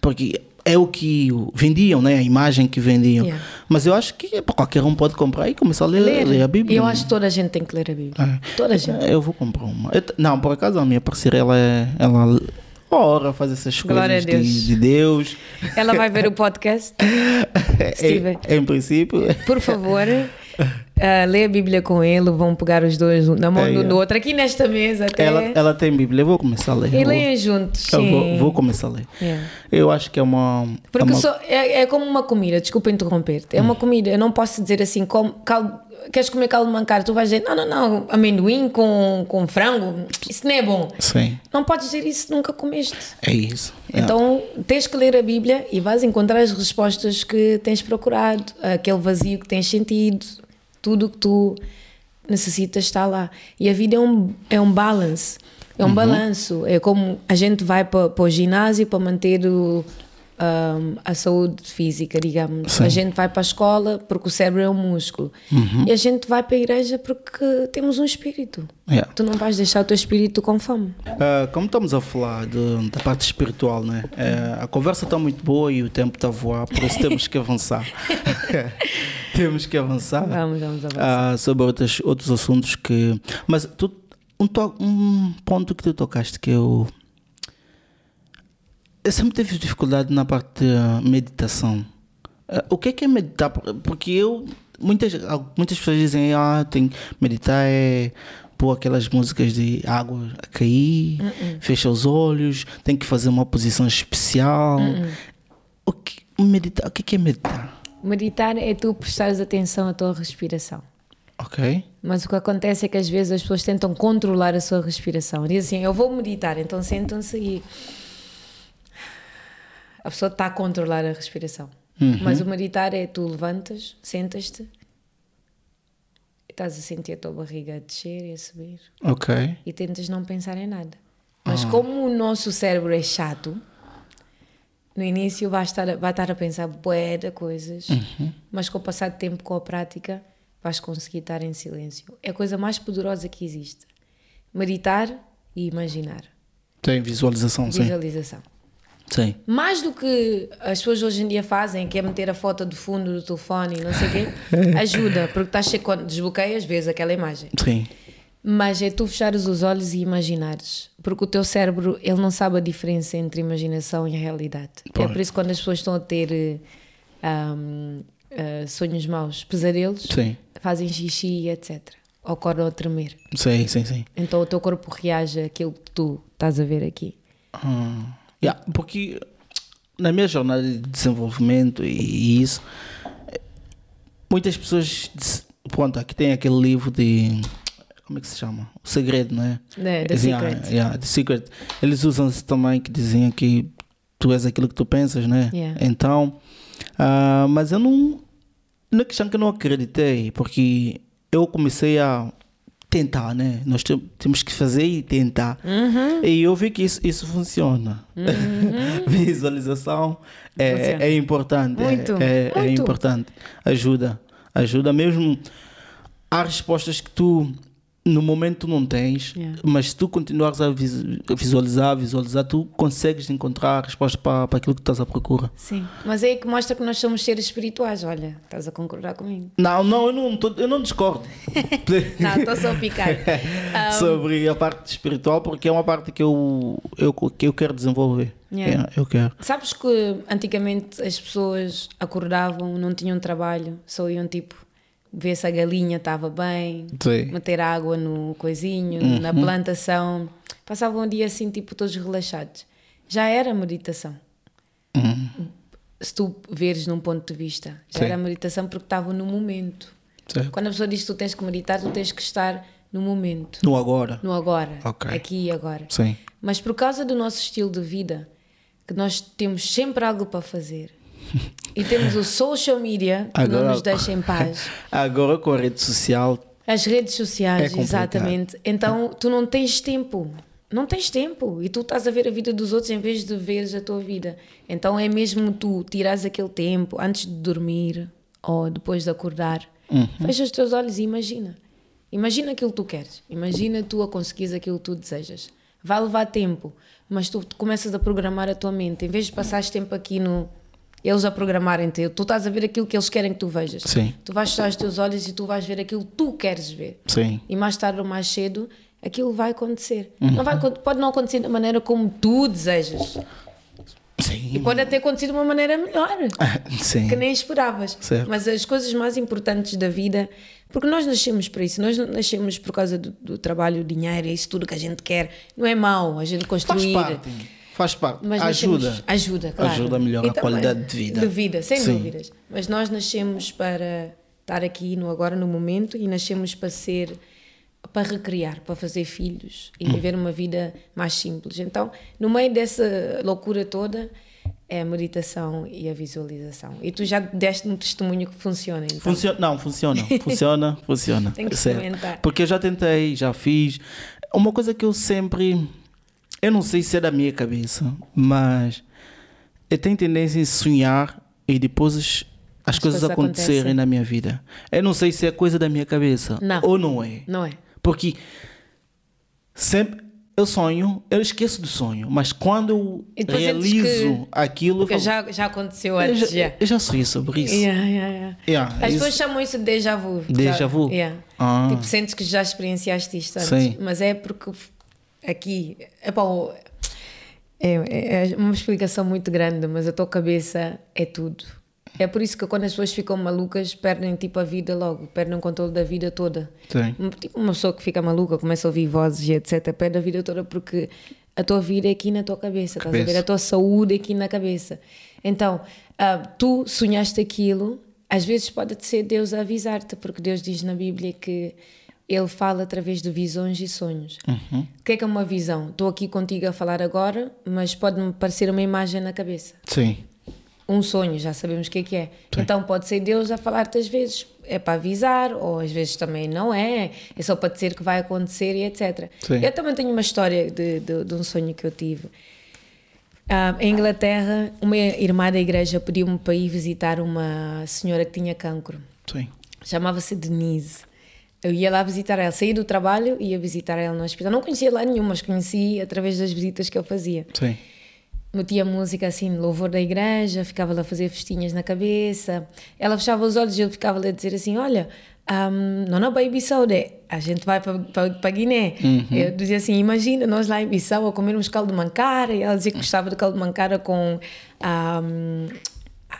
Porque é o que vendiam, né? a imagem que vendiam. Yeah. Mas eu acho que qualquer um pode comprar e começar a ler, ler a Bíblia. Eu acho que toda a gente tem que ler a Bíblia. É. Toda a gente. Eu vou comprar uma. Eu não, por acaso a minha parceira, ela, é- ela ora faz essas Glória coisas Deus. de, de Deus. Ela vai ver o podcast. Steven. em, em princípio, Por favor, ah, lê a Bíblia com ele. Vão pegar os dois na mão É, do, é. do outro, aqui nesta mesa até. ela, ela tem Bíblia. Eu vou começar a ler. E leiam juntos. eu vou, vou começar a ler. Yeah. Eu acho que é uma. é Porque uma- só- é, é como uma comida, desculpa interromper-te. É uma comida, eu não posso dizer assim, como, caldo, queres comer caldo de mancar? Tu vais dizer, não, não, não, amendoim com, com frango, isso não é bom. Sim, Não podes dizer isso nunca comeste. é isso. É. Então tens que ler a Bíblia e vais encontrar as respostas que tens procurado, aquele vazio que tens sentido, tudo o que tu necessitas está lá. E a vida é um, é um balance, é Uhum. um balanço. É como a gente vai para, para o ginásio para manter o, ahm, a saúde física, digamos. Sim. A gente vai para a escola porque o cérebro é um músculo. Uhum. E a gente vai para a igreja porque temos um espírito. Yeah. Tu não vais deixar o teu espírito com fome. Ah, como estamos a falar de- da parte espiritual, né? É, a conversa está muito boa e o tempo está a voar, por isso temos que avançar. temos que avançar. Vamos, vamos avançar. Ah, sobre outros, outros assuntos que. Mas tu, um, um ponto que tu tocaste que eu. Eu sempre tive dificuldade na parte da meditação. Ah, o que é, que é meditar? Porque eu. Muitas, muitas pessoas dizem, ah, tem meditar é pôr aquelas músicas de água a cair, fecha os olhos, tem que fazer uma posição especial. O, que, meditar, o que é, que é meditar? Meditar é tu prestares atenção à tua respiração. Ok? Mas o que acontece é que às vezes as pessoas tentam controlar a sua respiração. Dizem assim, eu vou meditar, então sentam-se e a pessoa está a controlar a respiração. Uhum. Mas o meditar é tu levantas, sentas-te estás a sentir a tua barriga a descer e a subir Ok. e tentas não pensar em nada. Mas Ah. como o nosso cérebro é chato, no início vai estar, a- vai estar a pensar bué de coisas, Uhum. mas com o passar de tempo, com a prática, vais conseguir estar em silêncio. É a coisa mais poderosa que existe. Meditar e imaginar. Tem visualização, sim. Visualização. Sim. Mais do que as pessoas hoje em dia fazem, que é meter a foto do fundo do telefone e não sei o quê, ajuda, porque estás cheio, quando desbloqueias, vês aquela imagem. Sim. Mas é tu fechares os olhos e imaginares. Porque o teu cérebro, ele não sabe a diferença entre imaginação e realidade. É por isso que quando as pessoas estão a ter eh, ahm, eh, sonhos maus, pesadelos, Sim. fazem xixi etc. Ou acordam a tremer. Sim, sim, sim. Então o teu corpo reage àquilo que tu estás a ver aqui. Hum. Yeah, porque na minha jornada de desenvolvimento e, isso, muitas pessoas, pronto, aqui tem aquele livro de, como é que se chama? O Segredo, não é? The Secret. ah, yeah, The Secret. Eles usam isso também que diziam que tu és aquilo que tu pensas, né? Yeah. Então, ah, mas eu não, não é questão que eu não acreditei, porque eu comecei a tentar, né? Nós te- temos que fazer e tentar. Uhum. E eu vi que isso, isso funciona. Visualização é, Funciona. é importante. é- Muito, é, é muito. importante. Ajuda. Ajuda mesmo. Há respostas que tu no momento tu não tens, Yeah. mas se tu continuares a vis- a visualizar, visualizar, tu consegues encontrar a resposta para, para aquilo que estás à procura. Sim. Mas é aí que mostra que nós somos seres espirituais. Olha, estás a concordar comigo. Não, não, eu não, tô- eu não discordo. Não, estou só a picar. Ah, Sobre a parte espiritual, porque é uma parte que eu, eu, que eu quero desenvolver. Yeah. Yeah, eu quero. Sabes que antigamente as pessoas acordavam, não tinham trabalho, só iam tipo ver se a galinha estava bem, Sim. meter água no coisinho, Uhum. na plantação. Passavam um dia assim, tipo, todos relaxados. Já era meditação. Uhum. Se tu veres num ponto de vista, já Sim. era meditação porque estavam no momento. Certo. Quando a pessoa diz que tu tens que meditar, tu tens que estar no momento, No agora. no agora, Ok. aqui e agora. Sim. Mas por causa do nosso estilo de vida, que nós temos sempre algo para fazer e temos o social media que não nos deixa em paz, Agora com a rede social. as redes sociais, É exatamente. Então tu não tens tempo. Não tens tempo e tu estás a ver a vida dos outros em vez de veres a tua vida. Então é mesmo tu tirares aquele tempo antes de dormir ou depois de acordar. Uhum. Fecha os teus olhos e imagina. Imagina aquilo que tu queres. Imagina tu a conseguires aquilo que tu desejas. Vai levar tempo, mas tu começas a programar a tua mente. Em vez de passares tempo aqui no. Eles a programarem-te, tu estás a ver aquilo que eles querem que tu vejas. Sim. Tu vais fechar os teus olhos e tu vais ver aquilo que tu queres ver. Sim. E mais tarde ou mais cedo, aquilo vai acontecer. Uhum. Não vai, pode não acontecer da maneira como tu desejas. Sim. E pode até acontecer de uma maneira melhor Sim. que nem esperavas. Certo. Mas as coisas mais importantes da vida, porque nós nascemos para isso, nós nascemos por causa do, do trabalho, do dinheiro, é isso tudo que a gente quer. Não é mau a gente Faz construir. parte. Faz parte. Mas ajuda. nascemos- ajuda, claro. Ajuda a melhorar E a qualidade de vida. De vida, sem Sim. dúvidas. Mas nós nascemos para estar aqui no agora, no momento, e nascemos para ser, para recriar, para fazer filhos Hum. e viver uma vida mais simples. Então, no meio dessa loucura toda, é a meditação e a visualização. E tu já deste um testemunho que funciona, então. Funciona, não, funciona, funciona, funciona. Tem que Certo. experimentar. Porque eu já tentei, já fiz. Uma coisa que eu sempre. Eu não sei se é da minha cabeça, mas eu tenho tendência em sonhar e depois as, as coisas coisas acontecerem acontecem. na minha vida. Eu não sei se é coisa da minha cabeça Não. ou não é. Não é? Porque sempre eu sonho, eu esqueço do sonho, mas quando eu realizo aquilo, eu Porque falo, já, já aconteceu eu, antes, já, já. eu já sonhei sobre isso. Yeah, yeah, yeah. Yeah, As isso- pessoas chamam isso de déjà vu. Déjà vu? Yeah. Ah. Tipo, sentes que já experienciaste isto antes. Sim. Mas é porque aqui. Epá, o- é, é uma explicação muito grande, mas a tua cabeça é tudo. É por isso que quando as pessoas ficam malucas, perdem tipo a vida logo, perdem o controle da vida toda. Sim. Tipo uma pessoa que fica maluca, começa a ouvir vozes e etc, perde a vida toda porque a tua vida é aqui na tua cabeça, estás a Cabeça. ver? A tua saúde é aqui na cabeça. Então, ah, tu sonhaste aquilo, às vezes pode ser Deus a avisar-te, porque Deus diz na Bíblia que ele fala através de visões e sonhos. Uhum. O que é que é uma visão? Estou aqui contigo a falar agora, mas pode-me parecer uma imagem na cabeça. Sim. Um sonho, já sabemos o que é que é. Sim. Então pode ser Deus a falar-te às vezes, é para avisar, ou às vezes também não é, é só para dizer que vai acontecer e etc. Sim. Eu também tenho uma história de, de, de um sonho que eu tive. Ah, em Inglaterra, uma irmã da igreja pediu-me para ir visitar uma senhora que tinha cancro. Sim. Chamava-se Denise. Eu ia lá visitar ela, saí do trabalho e ia visitar ela no hospital. Não conhecia lá nenhum, mas conheci através das visitas que eu fazia. Sim. Metia música assim, louvor da igreja, ficava lá a fazer festinhas na cabeça. Ela fechava os olhos e eu ficava lá a dizer assim: Olha, um, não, não, para Bissau, né? a gente vai para, para, para Guiné. Eu dizia assim: Imagina nós lá em Bissau a comermos caldo de mancara. E ela dizia que gostava de caldo de mancara com um,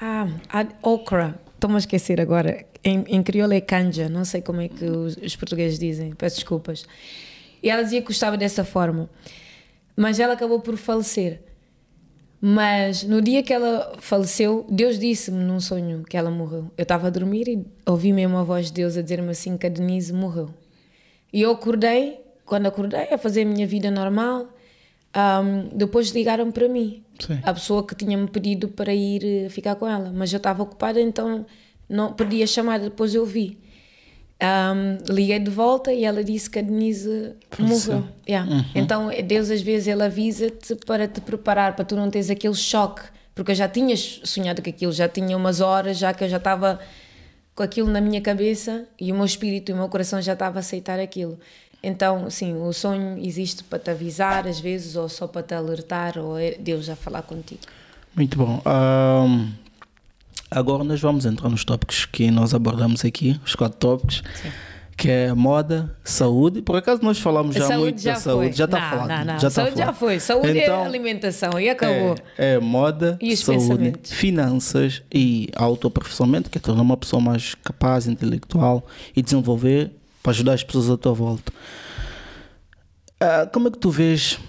ah, ah, okra. Estou-me a esquecer agora. Em, em crioulo é canja, não sei como é que os, os portugueses dizem, peço desculpas. E ela dizia que gostava dessa forma. Mas ela acabou por falecer. Mas no dia que ela faleceu, Deus disse-me num sonho que ela morreu. Eu estava a dormir e ouvi mesmo a voz de Deus a dizer-me assim que a Denise morreu. E eu acordei, quando acordei, a fazer a minha vida normal. Ahm, depois ligaram para mim, Sim. a pessoa que tinha-me pedido para ir eh, ficar com ela. Mas eu estava ocupada, então não perdi a chamada. Depois eu vi. Ahm, liguei de volta e ela disse que a Denise morreu. Yeah. Então Deus às vezes ele avisa-te para te preparar, para tu não teres aquele choque, porque eu já tinha sonhado com aquilo, já tinha umas horas, já que eu já estava com aquilo na minha cabeça e o meu espírito e o meu coração já estava a aceitar aquilo. Então, sim, o sonho existe para te avisar às vezes, ou só para te alertar, ou é Deus a falar contigo. Muito bom. Ahm, agora nós vamos entrar nos tópicos que nós abordamos aqui, os quatro tópicos, que é moda, saúde. Por acaso nós falamos já saúde muito já da saúde, foi. já está falado. Não, não, já tá saúde já falado. foi. Saúde Então, é alimentação e acabou. É, é moda, E saúde, finanças e autoaperfeiçoamento, que é tornar uma pessoa mais capaz, intelectual e desenvolver para ajudar as pessoas à tua volta. Ah, como é que tu vês?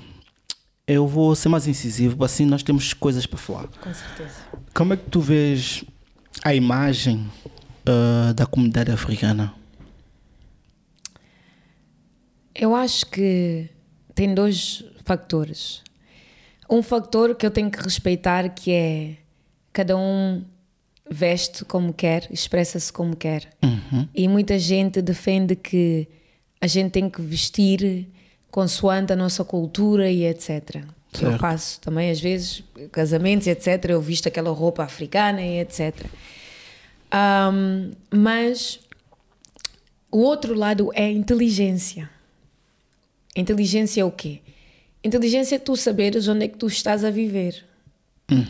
Eu vou ser mais incisivo, assim nós temos coisas para falar. Com certeza. Como é que tu vês a imagem ah, da comunidade africana? Eu acho que tem dois fatores. Um fator que eu tenho que respeitar que é cada um veste como quer, expressa-se como quer. Uhum. E muita gente defende que a gente tem que vestir consoante a nossa cultura e etc. Eu faço também, às vezes, casamentos, etc. Eu visto aquela roupa africana e etc. Ahm, mas o outro lado é a inteligência. Inteligência é o quê? Inteligência é tu saberes onde é que tu estás a viver.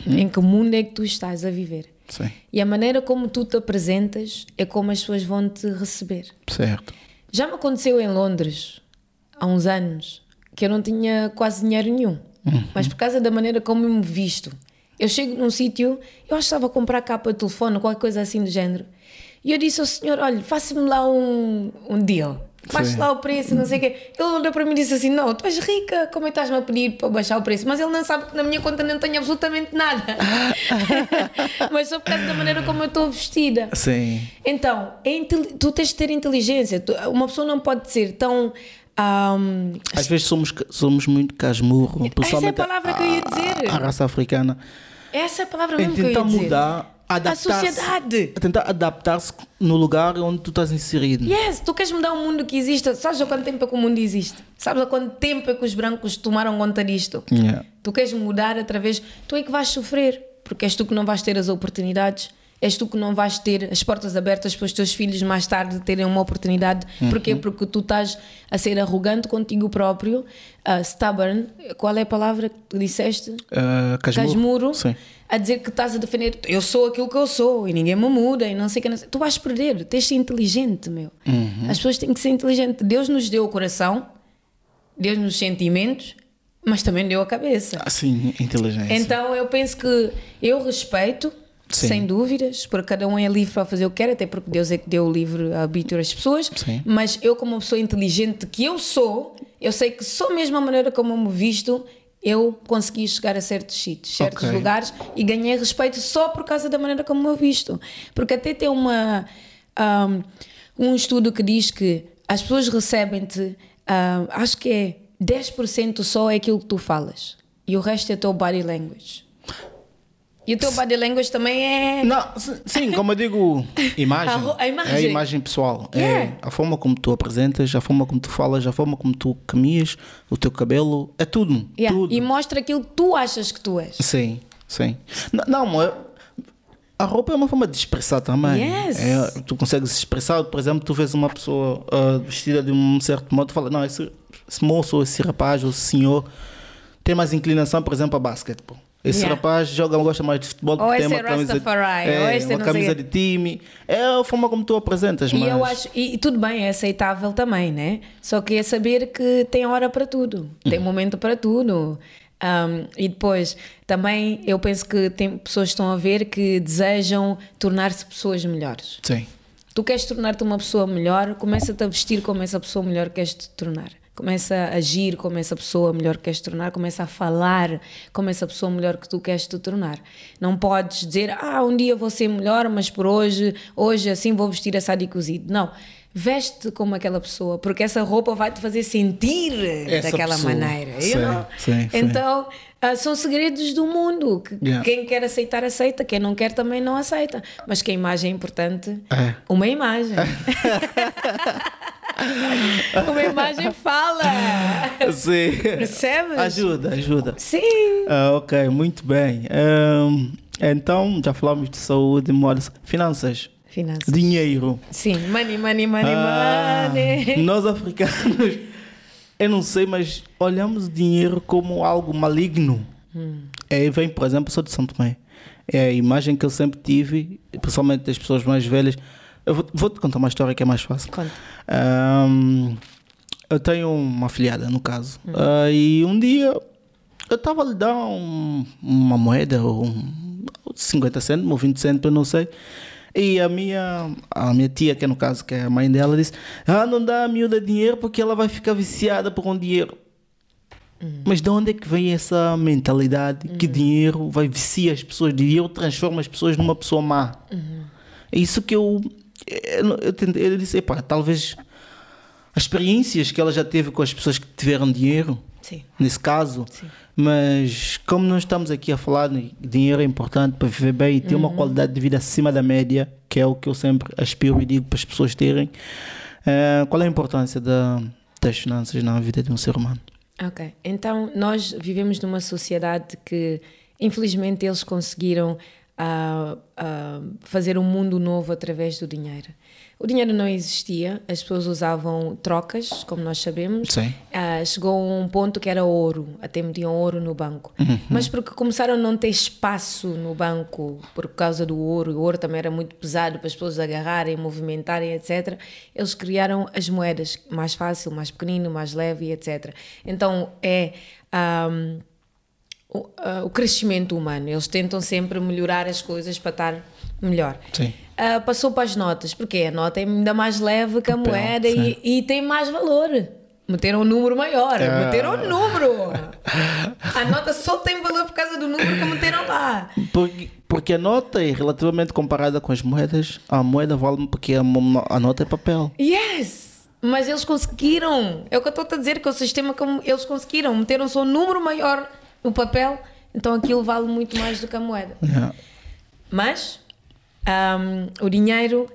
Em que mundo é que tu estás a viver. Sim, E a maneira como tu te apresentas é como as pessoas vão te receber. certo. Já me aconteceu em Londres, há uns anos, que eu não tinha quase dinheiro nenhum. Mas por causa da maneira como eu me visto. Eu chego num sítio, eu acho que estava a comprar capa de telefone, qualquer coisa assim do género. E eu disse ao senhor, olha, faça-me lá um, um deal. Baixe Sim. lá o preço, não sei o quê. Ele olhou para mim e disse assim, não, tu és rica, como é que estás-me a pedir para baixar o preço? Mas ele não sabe que na minha conta não tenho absolutamente nada. Mas só por causa da maneira como eu estou vestida. Sim, Então, é tu tens de ter inteligência. Uma pessoa não pode ser tão. ahm, às vezes somos, somos muito casmurro, Essa é a palavra que eu ia dizer. A, a raça africana. essa é a palavra mesmo que eu tentar ia dizer. mudar, A sociedade. É tentar adaptar-se no lugar onde tu estás inserido. Yes, tu queres mudar o mundo que existe. Sabes há quanto tempo é que o mundo existe? Sabes há quanto tempo é que os brancos tomaram conta disto? Yeah. Tu queres mudar através. Tu é que vais sofrer, porque és tu que não vais ter as oportunidades, és tu que não vais ter as portas abertas para os teus filhos mais tarde terem uma oportunidade. Porquê? Porque tu estás a ser arrogante contigo próprio, ah, stubborn. Qual é a palavra que tu disseste? Ah, casmurro. Casmuro. Sim. A dizer que estás a defender, eu sou aquilo que eu sou e ninguém me muda e não sei o que. Não sei. Tu vais perder, tens de ser inteligente, meu. As pessoas têm que ser inteligentes. Deus nos deu o coração, Deus nos sentimentos, mas também deu a cabeça. Ah, sim, inteligência. Então eu penso que eu respeito, Sim. sem dúvidas, porque cada um é livre para fazer o que quer, até porque Deus é que deu o livre arbítrio às pessoas. Sim. Mas eu, como uma pessoa inteligente que eu sou, eu sei que só mesmo a maneira como eu me visto, eu consegui chegar a certos sítios, certos Ok. lugares e ganhei respeito só por causa da maneira como eu visto. Porque até tem uma, um, um estudo que diz que as pessoas recebem-te, acho que é 10% só é aquilo que tu falas. E o resto é teu body language. E o teu body language também é. Não, sim, como eu digo, imagem. A a imagem. É a imagem pessoal. Yeah. É a forma como tu apresentas, a forma como tu falas, a forma como tu caminhas, o teu cabelo, é tudo. Yeah, tudo. E mostra aquilo que tu achas que tu és. Sim, sim. Não, mas a roupa é uma forma de expressar também. Yes. É, tu consegues expressar, por exemplo, tu vês uma pessoa ah, vestida de um certo modo, tu fala, não, esse, esse moço, esse rapaz, ou esse senhor tem mais inclinação, por exemplo, a basquetebol. Esse Yeah. rapaz joga, gosta mais de futebol, Ou porque tem uma camisa, Rastafari, é, uma camisa de time. É a forma como tu apresentas, E mas... eu acho, e, e tudo bem, é aceitável também, né? Só que é saber que tem hora para tudo, tem momento para tudo. Um, e depois, também eu penso que tem pessoas que estão a ver que desejam tornar-se pessoas melhores. Sim. Tu queres tornar-te uma pessoa melhor, começa-te a vestir como essa pessoa melhor queres te tornar. Começa a agir como essa pessoa melhor queres te tornar, começa a falar como essa pessoa melhor que tu queres te tornar. Não podes dizer, ah, um dia vou ser melhor, mas por hoje, hoje assim vou vestir assado e cozido. Não. Veste como aquela pessoa, porque essa roupa vai te fazer sentir Essa daquela pessoa. maneira. Sim, sim, sim. então, ah, são segredos do mundo. Que Yeah. Quem quer aceitar, aceita. Quem não quer, também não aceita. Mas que a imagem é importante. É. Uma imagem. Uma imagem fala. Sim. Percebes? Ajuda, ajuda. Sim. Ah, ok, muito bem. Ahm, então, já falamos de saúde, modas, finanças, Finanças. dinheiro. Sim, money, money, money, Ah, money. nós africanos, eu não sei, mas olhamos o dinheiro como algo maligno. Hum. É, vem, por exemplo, sou de São Tomé. É a imagem que eu sempre tive, principalmente das pessoas mais velhas. Eu vou- vou-te contar uma história que é mais fácil. Conta. Ahm, eu tenho uma afilhada, no caso. Ah, e um dia eu estava a lhe dar um- uma moeda, ou um, 50 cêntimos, ou 20 cêntimos, eu não sei. E a minha, a minha tia, que é no caso, que é a mãe dela, disse: Ah, não dá a miúda dinheiro porque ela vai ficar viciada por um dinheiro. Mas de onde é que vem essa mentalidade que dinheiro vai viciar as pessoas? Dinheiro transforma as pessoas numa pessoa má. É isso que eu. Eu, eu, tentei- eu disse: epá, talvez as experiências que ela já teve com as pessoas que tiveram dinheiro, Sim. nesse caso, Sim. mas como nós estamos aqui a falar, dinheiro é importante para viver bem e ter uma qualidade de vida acima da média, que é o que eu sempre aspiro e digo para as pessoas terem. eh, qual é a importância da, das finanças na vida de um ser humano? Ok. Então, nós vivemos numa sociedade que, infelizmente, eles conseguiram ah, ah, fazer um mundo novo através do dinheiro. O dinheiro não existia, as pessoas usavam trocas, como nós sabemos. Ah, chegou a um ponto que era ouro, até metiam ouro no banco. Uhum. Mas porque começaram a não ter espaço no banco por causa do ouro, e o ouro também era muito pesado para as pessoas agarrarem, movimentarem, etc., eles criaram as moedas mais fácil, mais pequenino, mais leve, etc. Então é. ahm, o, ah, o crescimento humano, eles tentam sempre melhorar as coisas para estar melhor. Sim. Ah, passou para as notas, porque a nota é ainda mais leve que a Papel, moeda e, e tem mais valor. Meteram um número maior, Ah. meteram um número. A nota só tem valor por causa do número que meteram lá. Porque, porque a nota é relativamente comparada com as moedas, a moeda vale porque a, a nota é papel. Yes! Mas eles conseguiram. É o que eu estou a dizer, que o sistema como eles conseguiram. Meteram só um número maior no papel, então aquilo vale muito mais do que a moeda. Yeah. Mas ahm, o dinheiro,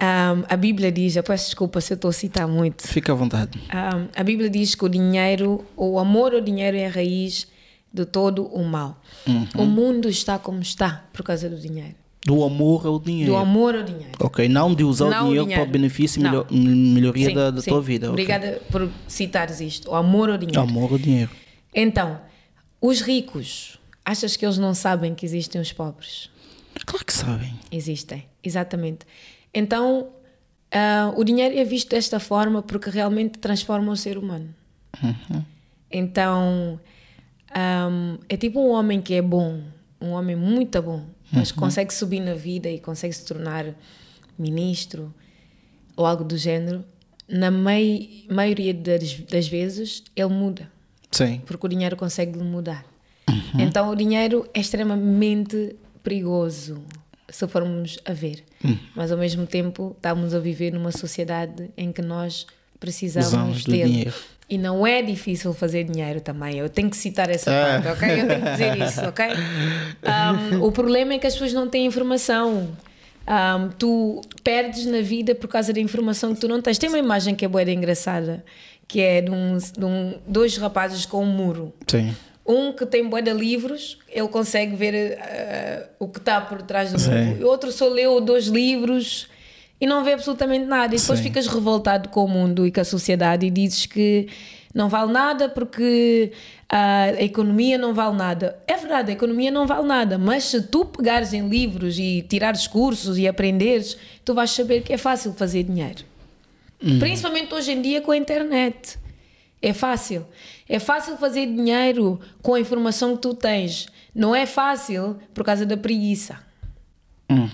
ahm, a Bíblia diz, eu peço desculpa se eu estou a citar muito, Fica à vontade. ahm, a Bíblia diz que o dinheiro, o amor ao dinheiro é a raiz de todo o mal. O mundo está como está por causa do dinheiro. Do amor ao dinheiro. Do amor ao dinheiro. Ok, não de usar Não o o dinheiro, dinheiro. para o benefício e melhoria Sim, da, da sim. tua vida. Obrigada por citares isto. O amor ao dinheiro. Amor ao dinheiro. Então, os ricos, achas que eles não sabem que existem os pobres? Claro que sabem. Existem, exatamente. Então, ah, o dinheiro é visto desta forma porque realmente transforma o ser humano. Então, ahm, é tipo um homem que é bom, um homem muito bom, mas consegue subir na vida e consegue se tornar ministro ou algo do género. Na mei- maioria das, das vezes, ele muda Sim. porque o dinheiro consegue mudar. Então o dinheiro é extremamente perigoso. se formos a ver. Mas ao mesmo tempo estamos a viver numa sociedade em que nós precisamos Usamos dele. dinheiro. E não é difícil fazer dinheiro também. Eu tenho que citar essa É. parte, ok? Eu tenho que dizer isso, ok? Um, o problema é que as pessoas não têm informação. Um, tu perdes na vida por causa da informação que tu não tens. Tem uma imagem que é boa engraçada, que é de, um, de um- dois rapazes com um muro. Sim. Um que tem boa de livros, ele consegue ver eh, o que está por trás do Sim. muro. Outro só leu dois livros e não vê absolutamente nada. E depois Sim. ficas revoltado com o mundo e com a sociedade e dizes que não vale nada porque ah, a economia não vale nada. É verdade, a economia não vale nada, mas se tu pegares em livros e tirares cursos e aprenderes, tu vais saber que é fácil fazer dinheiro. Principalmente hoje em dia com a internet. É fácil. É fácil fazer dinheiro com a informação que tu tens. Não é fácil por causa da preguiça. Hum.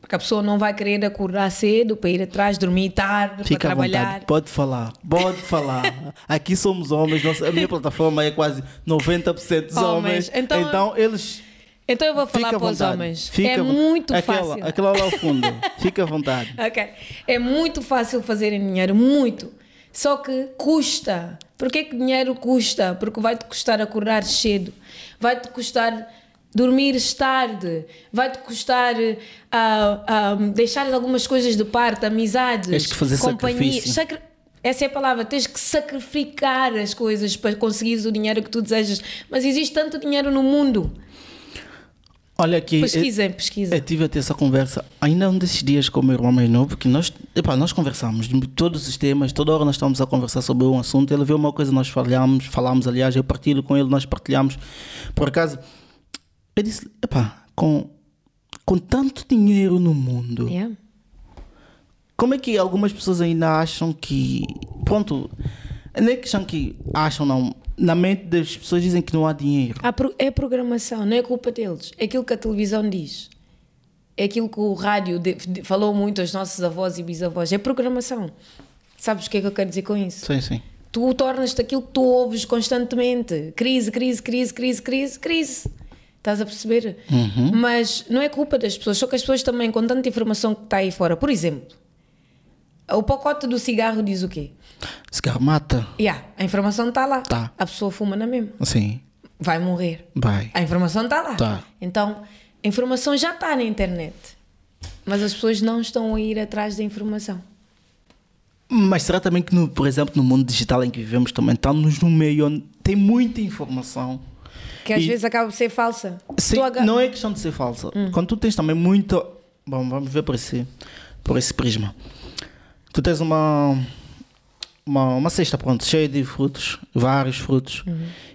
Porque a pessoa não vai querer acordar cedo para ir atrás, dormir tarde, Fica para à vontade, trabalhar. pode falar, pode falar. Aqui somos homens, nossa- a minha plataforma é quase 90% dos Homens. homens. Então- Então, eles. Então eu vou falar Fica para os homens. Fica é muito aquela, fácil. Aquela lá ao fundo. Fica à vontade. Ok. É muito fácil fazerem dinheiro, muito. Só que custa. Porquê que dinheiro custa? Porque vai-te custar acordar cedo, vai-te custar dormir tarde, vai-te custar ah, ah, deixar algumas coisas de parte, amizades, Tens que fazer. Sacri- Essa é a palavra, tens que sacrificar as coisas para conseguires o dinheiro que tu desejas. Mas existe tanto dinheiro no mundo. Olha aqui. Pesquisem, pesquisem. Eu tive até essa conversa ainda um desses dias com o meu irmão mais novo, que nós, epá, nós conversamos de todos os temas, toda hora nós estamos a conversar sobre um assunto. Ele viu uma coisa, nós falhamos, falamos, aliás, eu partilho com ele, nós partilhamos. Por acaso, eu disse: epá, com, com tanto dinheiro no mundo, Yeah. como é que algumas pessoas ainda acham que. Pronto, não é questão que acham, não. Na mente das pessoas dizem que não há dinheiro. É programação, não é culpa deles. É aquilo que a televisão diz. É aquilo que o rádio de- de- falou muito aos nossos avós e bisavós. É programação. Sabes o que é que eu quero dizer com isso? Sim, sim. Tu tornas-te aquilo que tu ouves constantemente. Crise, crise, crise, crise, crise, crise. Estás a perceber? Mas não é culpa das pessoas, só que as pessoas também, com tanta informação que está aí fora. Por exemplo, o pacote do cigarro diz o quê? Cigarro mata. Yeah, a informação está lá. Tá. A pessoa fuma na mesma. Sim, Vai morrer. vai. A informação está lá. Tá. Então, a informação já está na internet. Mas as pessoas não estão a ir atrás da informação. Mas será também que, no, por exemplo, no mundo digital em que vivemos, também estamos num meio onde tem muita informação. Que às E- vezes acaba por ser falsa. Sim, aga- não é questão de ser falsa. Quando tu tens também muita. Bom, vamos ver por esse, por esse prisma. Tu tens uma, uma, uma cesta, pronto, cheia de frutos, vários frutos.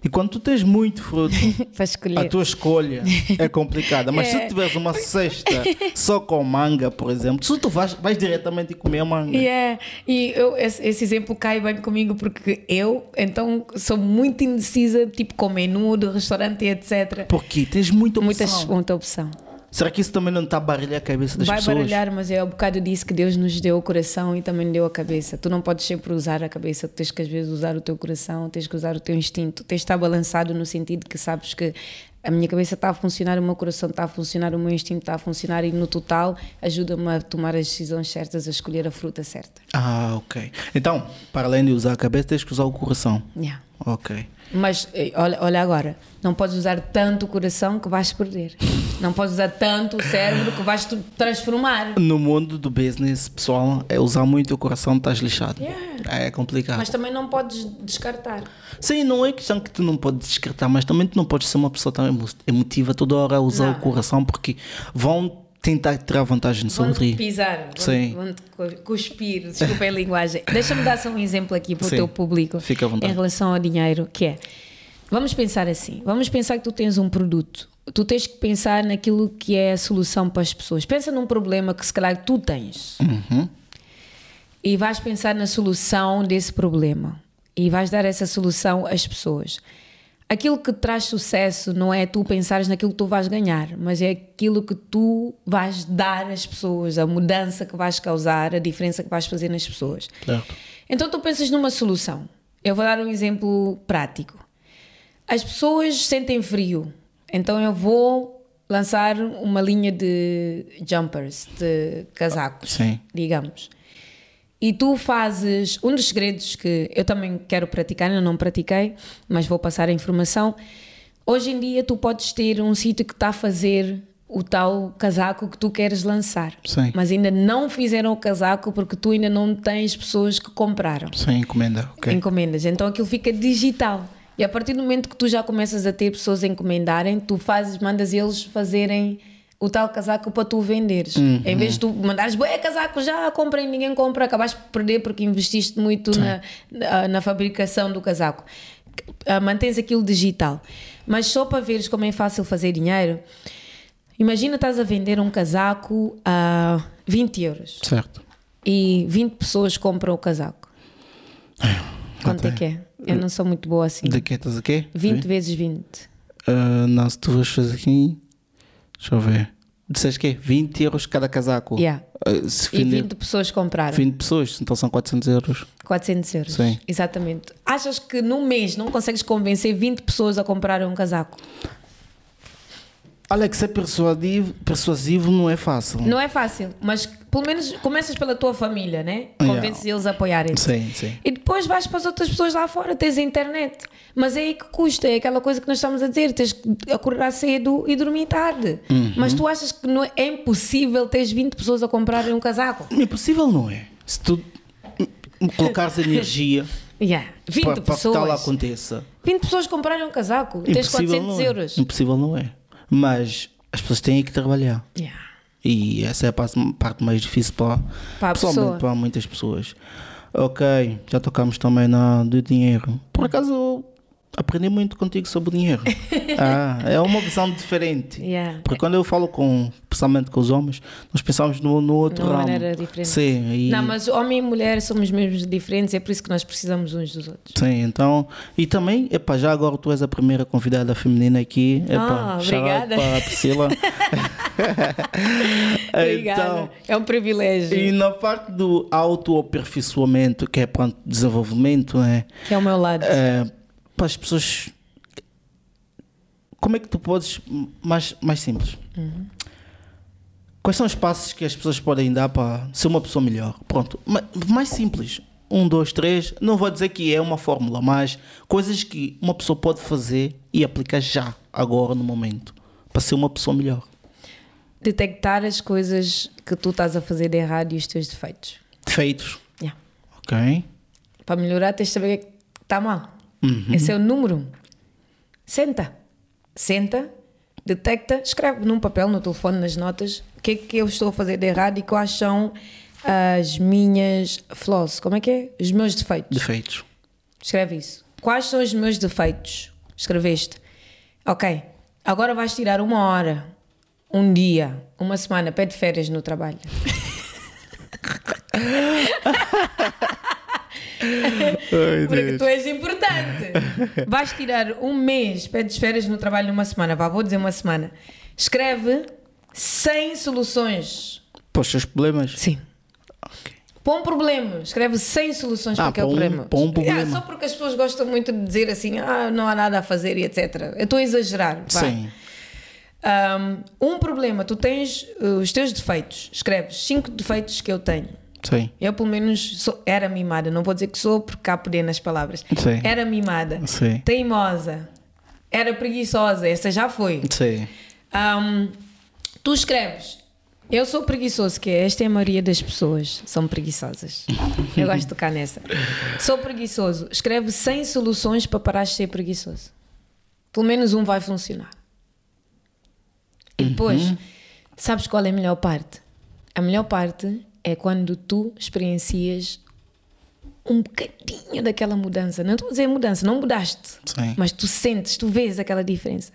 E quando tu tens muito fruto, a tua escolha é complicada. Mas se É. tu tiveres uma cesta só com manga, por exemplo, se tu vais, vais diretamente comer a manga. Yeah. E eu, esse, esse exemplo cai bem comigo porque eu, então, sou muito indecisa, tipo com menu do restaurante e etc. Porque tens muita opção. Muitas, muita opção. Será que isso também não está a baralhar a cabeça das Vai pessoas? baralhar, mas é o bocado disso que Deus nos deu o coração e também deu a cabeça. Tu não podes sempre usar a cabeça, tu tens que às vezes usar o teu coração, tens que usar o teu instinto, tens de estar balançado no sentido que sabes que a minha cabeça está a funcionar, o meu coração está a funcionar, o meu instinto está a funcionar e no total ajuda-me a tomar as decisões certas, a escolher a fruta certa. Ah, ok. Então, para além de usar a cabeça, tens que usar o coração. Yeah. Ok. Mas eh, olha, olha agora, não podes usar tanto o coração que vais perder. Não podes usar tanto o cérebro que vais te transformar. No mundo do business, pessoal, é usar muito o coração, estás lixado. Yeah. É complicado. Mas também não podes descartar. Sim, não é questão que tu não podes descartar, mas também tu não podes ser uma pessoa tão emo- emotiva toda hora a usar Não. o coração, porque vão tentar tirar vantagem sobre ti. pisar, Sim. vão-te vão cuspir, desculpa a linguagem. Deixa-me dar só um exemplo aqui para Sim. o teu público Fica à vontade. em relação ao dinheiro, que é, vamos pensar assim, vamos pensar que tu tens um produto, tu tens que pensar naquilo que é a solução para as pessoas. Pensa num problema que se calhar tu tens Uhum. e vais pensar na solução desse problema e vais dar essa solução às pessoas. Aquilo que traz sucesso não é tu pensares naquilo que tu vais ganhar, mas é aquilo que tu vais dar às pessoas, a mudança que vais causar, a diferença que vais fazer nas pessoas. Certo. Então tu pensas numa solução. Eu vou dar um exemplo prático. As pessoas sentem frio, então eu vou lançar uma linha de jumpers, de casacos, Sim. digamos. E tu fazes um dos segredos que eu também quero praticar, ainda não pratiquei, mas vou passar a informação. Hoje em dia tu podes ter um sítio que está a fazer o tal casaco que tu queres lançar, Sim. mas ainda não fizeram o casaco porque tu ainda não tens pessoas que compraram Sem encomenda. Ok. encomendas. Então aquilo fica digital. E a partir do momento que tu já começas a ter pessoas a encomendarem, tu fazes, mandas eles fazerem o tal casaco para tu venderes. Em vez de tu mandares, bué, casaco já, comprem, ninguém compra, acabaste por perder porque investiste muito na, na, na fabricação do casaco. Ah, Mantens aquilo digital. Mas só para veres como é fácil fazer dinheiro, imagina estás a vender um casaco a 20 euros Certo. e 20 pessoas compram o casaco. Quanto é que é? Eu não sou muito boa assim. De que estás aqui? 20 vezes 20. Ah, não, se tu vais fazer aqui. Deixa eu ver. Disseste que 20 euros cada casaco. Yeah. Ah, se E vender 20 pessoas compraram. 20 pessoas, então são 400 euros. 400 euros. Sim. Exatamente. Achas que num mês não consegues convencer 20 pessoas a comprarem um casaco? Olha, que ser persuasivo, persuasivo não é fácil. Não é fácil, mas pelo menos começas pela tua família, né? Yeah. Convences eles a apoiarem-te. Sim, sim. E depois vais para as outras pessoas lá fora, tens a internet. Mas é aí que custa, é aquela coisa que nós estamos a dizer: tens que acordar cedo e dormir tarde. Uhum. Mas tu achas que não é, é impossível teres 20 pessoas a comprarem um casaco? Impossível não é. Se tu colocares energia Yeah. 20 para, para que pessoas. tal aconteça, 20 pessoas comprarem um casaco, tens impossível 400 não é. euros. Impossível não é. Mas as pessoas têm que trabalhar. Yeah. E essa é a parte, parte mais difícil para, Para pessoa. para muitas pessoas. Ok, já tocamos também na do dinheiro. Por acaso aprendi muito contigo sobre o dinheiro. ah, é uma visão diferente. Yeah. Porque quando eu falo com, principalmente com os homens, nós pensamos no, no outro De uma ramo. maneira diferente. Sim, e, Não, mas homem e mulher somos mesmo diferentes, é por isso que nós precisamos uns dos outros. sim, então. E também, epá, já agora tu és a primeira convidada feminina aqui. Epá, Ah, shout out obrigada. Para a Priscila. Obrigada. Então, é um privilégio. E na parte do autoaperfeiçoamento, que é pronto, desenvolvimento, né? Que é o meu lado. É, para as pessoas. Como é que tu podes. Mais, mais simples. Quais são os passos que as pessoas podem dar para ser uma pessoa melhor? Pronto, ma- mais simples. Um, dois, três. Não vou dizer que é uma fórmula, mas coisas que uma pessoa pode fazer e aplicar já, agora, no momento, para ser uma pessoa melhor. Detectar as coisas que tu estás a fazer de errado e os teus defeitos. Defeitos. Yeah. Ok? Para melhorar, tens de saber o que está mal. Uhum. Esse é o número um. Senta. Senta, detecta, escreve num papel, no telefone, nas notas, o que é que eu estou a fazer de errado e quais são as minhas flaws. Como é que é? Os meus defeitos. Defeitos. Escreve isso. Quais são os meus defeitos? Escreveste. Ok. Agora vais tirar uma hora, um dia, uma semana, pede férias no trabalho. Porque tu és importante. Vais tirar um mês, pedes férias no trabalho numa semana. Vá, vou dizer uma semana. Escreve 100 soluções. Para os seus problemas. Sim. Põe um problema, escreve 100 soluções para Ah, aquele põe um- problema. põe um problema. Ah, só porque as pessoas gostam muito de dizer assim, ah, não há nada a fazer e etc. Eu estou a exagerar. Sim. Um, problema, tu tens uh, os teus defeitos, escreves 5 defeitos que eu tenho. Sim. Eu, pelo menos, sou- era mimada. Não vou dizer que sou, porque há poder nas palavras. Sim. Era mimada. Sim. Teimosa. Era preguiçosa. Essa já foi. Sim. Um, tu escreves. Eu sou preguiçoso, que é, esta é a maioria das pessoas, são preguiçosas. Eu gosto de tocar nessa. Sou preguiçoso. Escreve 100 soluções para parar de ser preguiçoso. Pelo menos um vai funcionar. E depois, sabes qual é a melhor parte? A melhor parte é quando tu experiencias um bocadinho daquela mudança. Não estou a dizer mudança, não mudaste. Sim. Mas tu sentes, tu vês aquela diferença.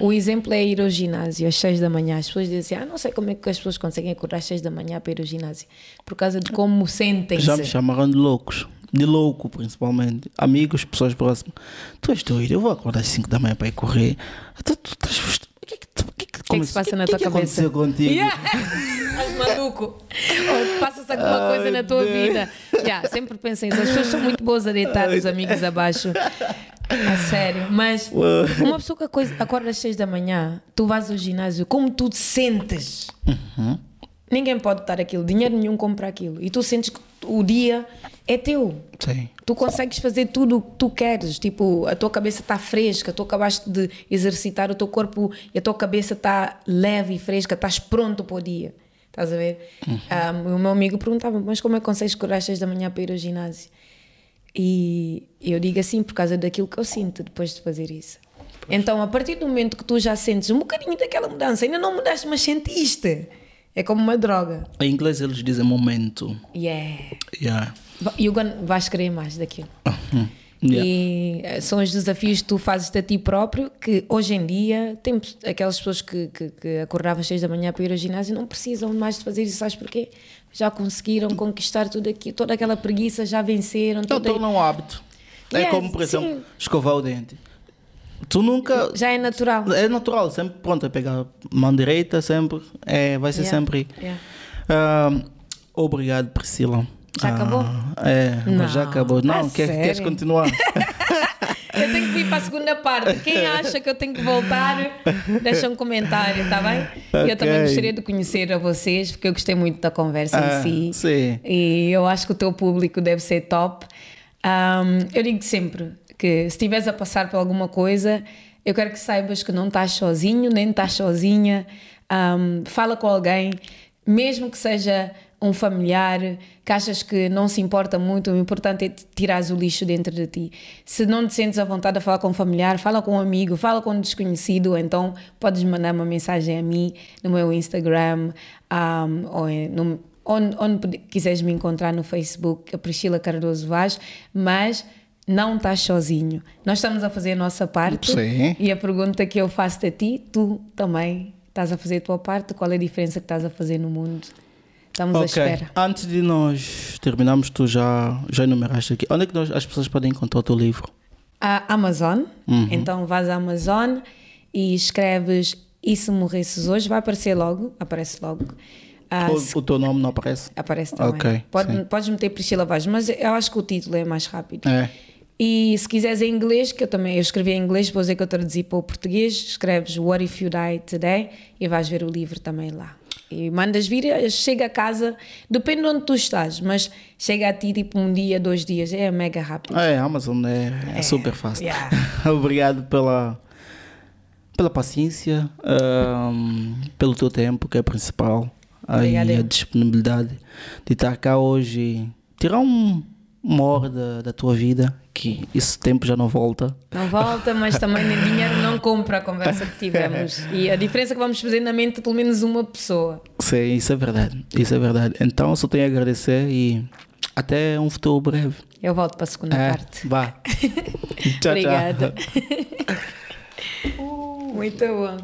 O exemplo é ir ao ginásio às 6 da manhã. As pessoas dizem assim: Ah, não sei como é que as pessoas conseguem acordar às 6 da manhã para ir ao ginásio. Por causa de como sentem-se. Já me chamaram de loucos. De louco, principalmente. Amigos, pessoas próximas. Tu és doido, eu vou acordar às 5 da manhã para ir correr. Tu, tu que, tu- o que, é que, que se passa na o que, tua que cabeça? aconteceu contigo? Yeah. Estás maluco? Ou passa-se alguma coisa na tua vida. Yeah, sempre pensem isso. As pessoas são muito boas a deitar os amigos abaixo. A sério. Mas uma pessoa que acorda acorda às 6 da manhã, tu vais ao ginásio, como tu te sentes? Uhum. Ninguém pode dar aquilo, dinheiro nenhum compra aquilo. E tu sentes que o dia é teu. Sim. Tu consegues fazer tudo o que tu queres. Tipo, a tua cabeça está fresca, tu acabaste de exercitar o teu corpo e a tua cabeça está leve e fresca, estás pronto para o dia. Estás a ver? Um, o meu amigo perguntava, mas como é que consegues acordar às 6 da manhã para ir ao ginásio? E eu digo assim por causa daquilo que eu sinto depois de fazer isso. Então, a partir do momento que tu já sentes um bocadinho daquela mudança, ainda não mudaste, mas sentiste. É como uma droga. Em inglês eles dizem momento. Yeah. Yeah. E vais querer mais daquilo. Uhum. Yeah. E eh, são os desafios que tu fazes a ti próprio, que hoje em dia, tem aquelas pessoas que, que, que acordavam às 6 da manhã para ir ao ginásio não precisam mais de fazer isso, sabes porquê? Já conseguiram conquistar tudo aqui, toda aquela preguiça, já venceram. Então torna um hábito. É Yes, como, por exemplo, sim. escovar o dente. Tu nunca. Já é natural. É natural, sempre pronto, é pegar mão direita, sempre. É, vai ser Yeah, sempre. yeah. Ah, obrigado, Priscila. Já acabou? Ah, é, mas já Não, acabou. Não, a quer, queres continuar? Eu tenho que ir para a segunda parte. Quem acha que eu tenho que voltar, deixa um comentário, está bem? E Eu também gostaria de conhecer a vocês, porque eu gostei muito da conversa Ah, em si. sim. E eu acho que o teu público deve ser top. Ahm, eu digo sempre que se estiveres a passar por alguma coisa, eu quero que saibas que não estás sozinho, nem estás sozinha. Ahm, fala com alguém, mesmo que seja um familiar que achas que não se importa muito, o importante é tirares o lixo dentro de ti. Se não te sentes à vontade a falar com um familiar, fala com um amigo, fala com um desconhecido, então podes mandar uma mensagem a mim no meu Instagram ahm, ou no, onde, onde quiseres me encontrar no Facebook, a Priscila Cardoso Vaz, mas não estás sozinho. Nós estamos a fazer a nossa parte Sim. e a pergunta que eu faço a ti, tu também estás a fazer a tua parte, qual é a diferença que estás a fazer no mundo? Estamos à ok. espera. Antes de nós terminarmos, tu já, já enumeraste aqui. Onde é que nós, as pessoas podem encontrar o teu livro? A Amazon, Uhum. então vais à Amazon e escreves E se morresses hoje, vai aparecer logo, aparece logo. Ah, se- o, o teu nome não aparece? Aparece também. Ok, Pode, podes meter Priscila Vaz, mas eu acho que o título é mais rápido. É. E se quiseres em inglês, que eu também eu escrevi em inglês, depois é que eu traduzi para o português, escreves What If You Die Today e vais ver o livro também lá. E mandas vir, chega a casa, depende de onde tu estás, mas chega a ti tipo um dia, dois dias, é mega rápido. É, Amazon é, é super fácil. yeah. Obrigado pela, pela paciência, ahm, pelo teu tempo, que é principal. Aí Obrigada, a disponibilidade de estar cá hoje e tirar um, uma hora da, da tua vida, que esse tempo já não volta. Não volta, mas também nem dinheiro não compra a conversa que tivemos. E a diferença é que vamos fazer na mente de pelo menos uma pessoa. Sim, isso é verdade. Isso é verdade. Então só tenho a agradecer e até um futuro breve. Eu volto para a segunda É, parte. vá. tchau, Obrigada. tchau. Muito bom.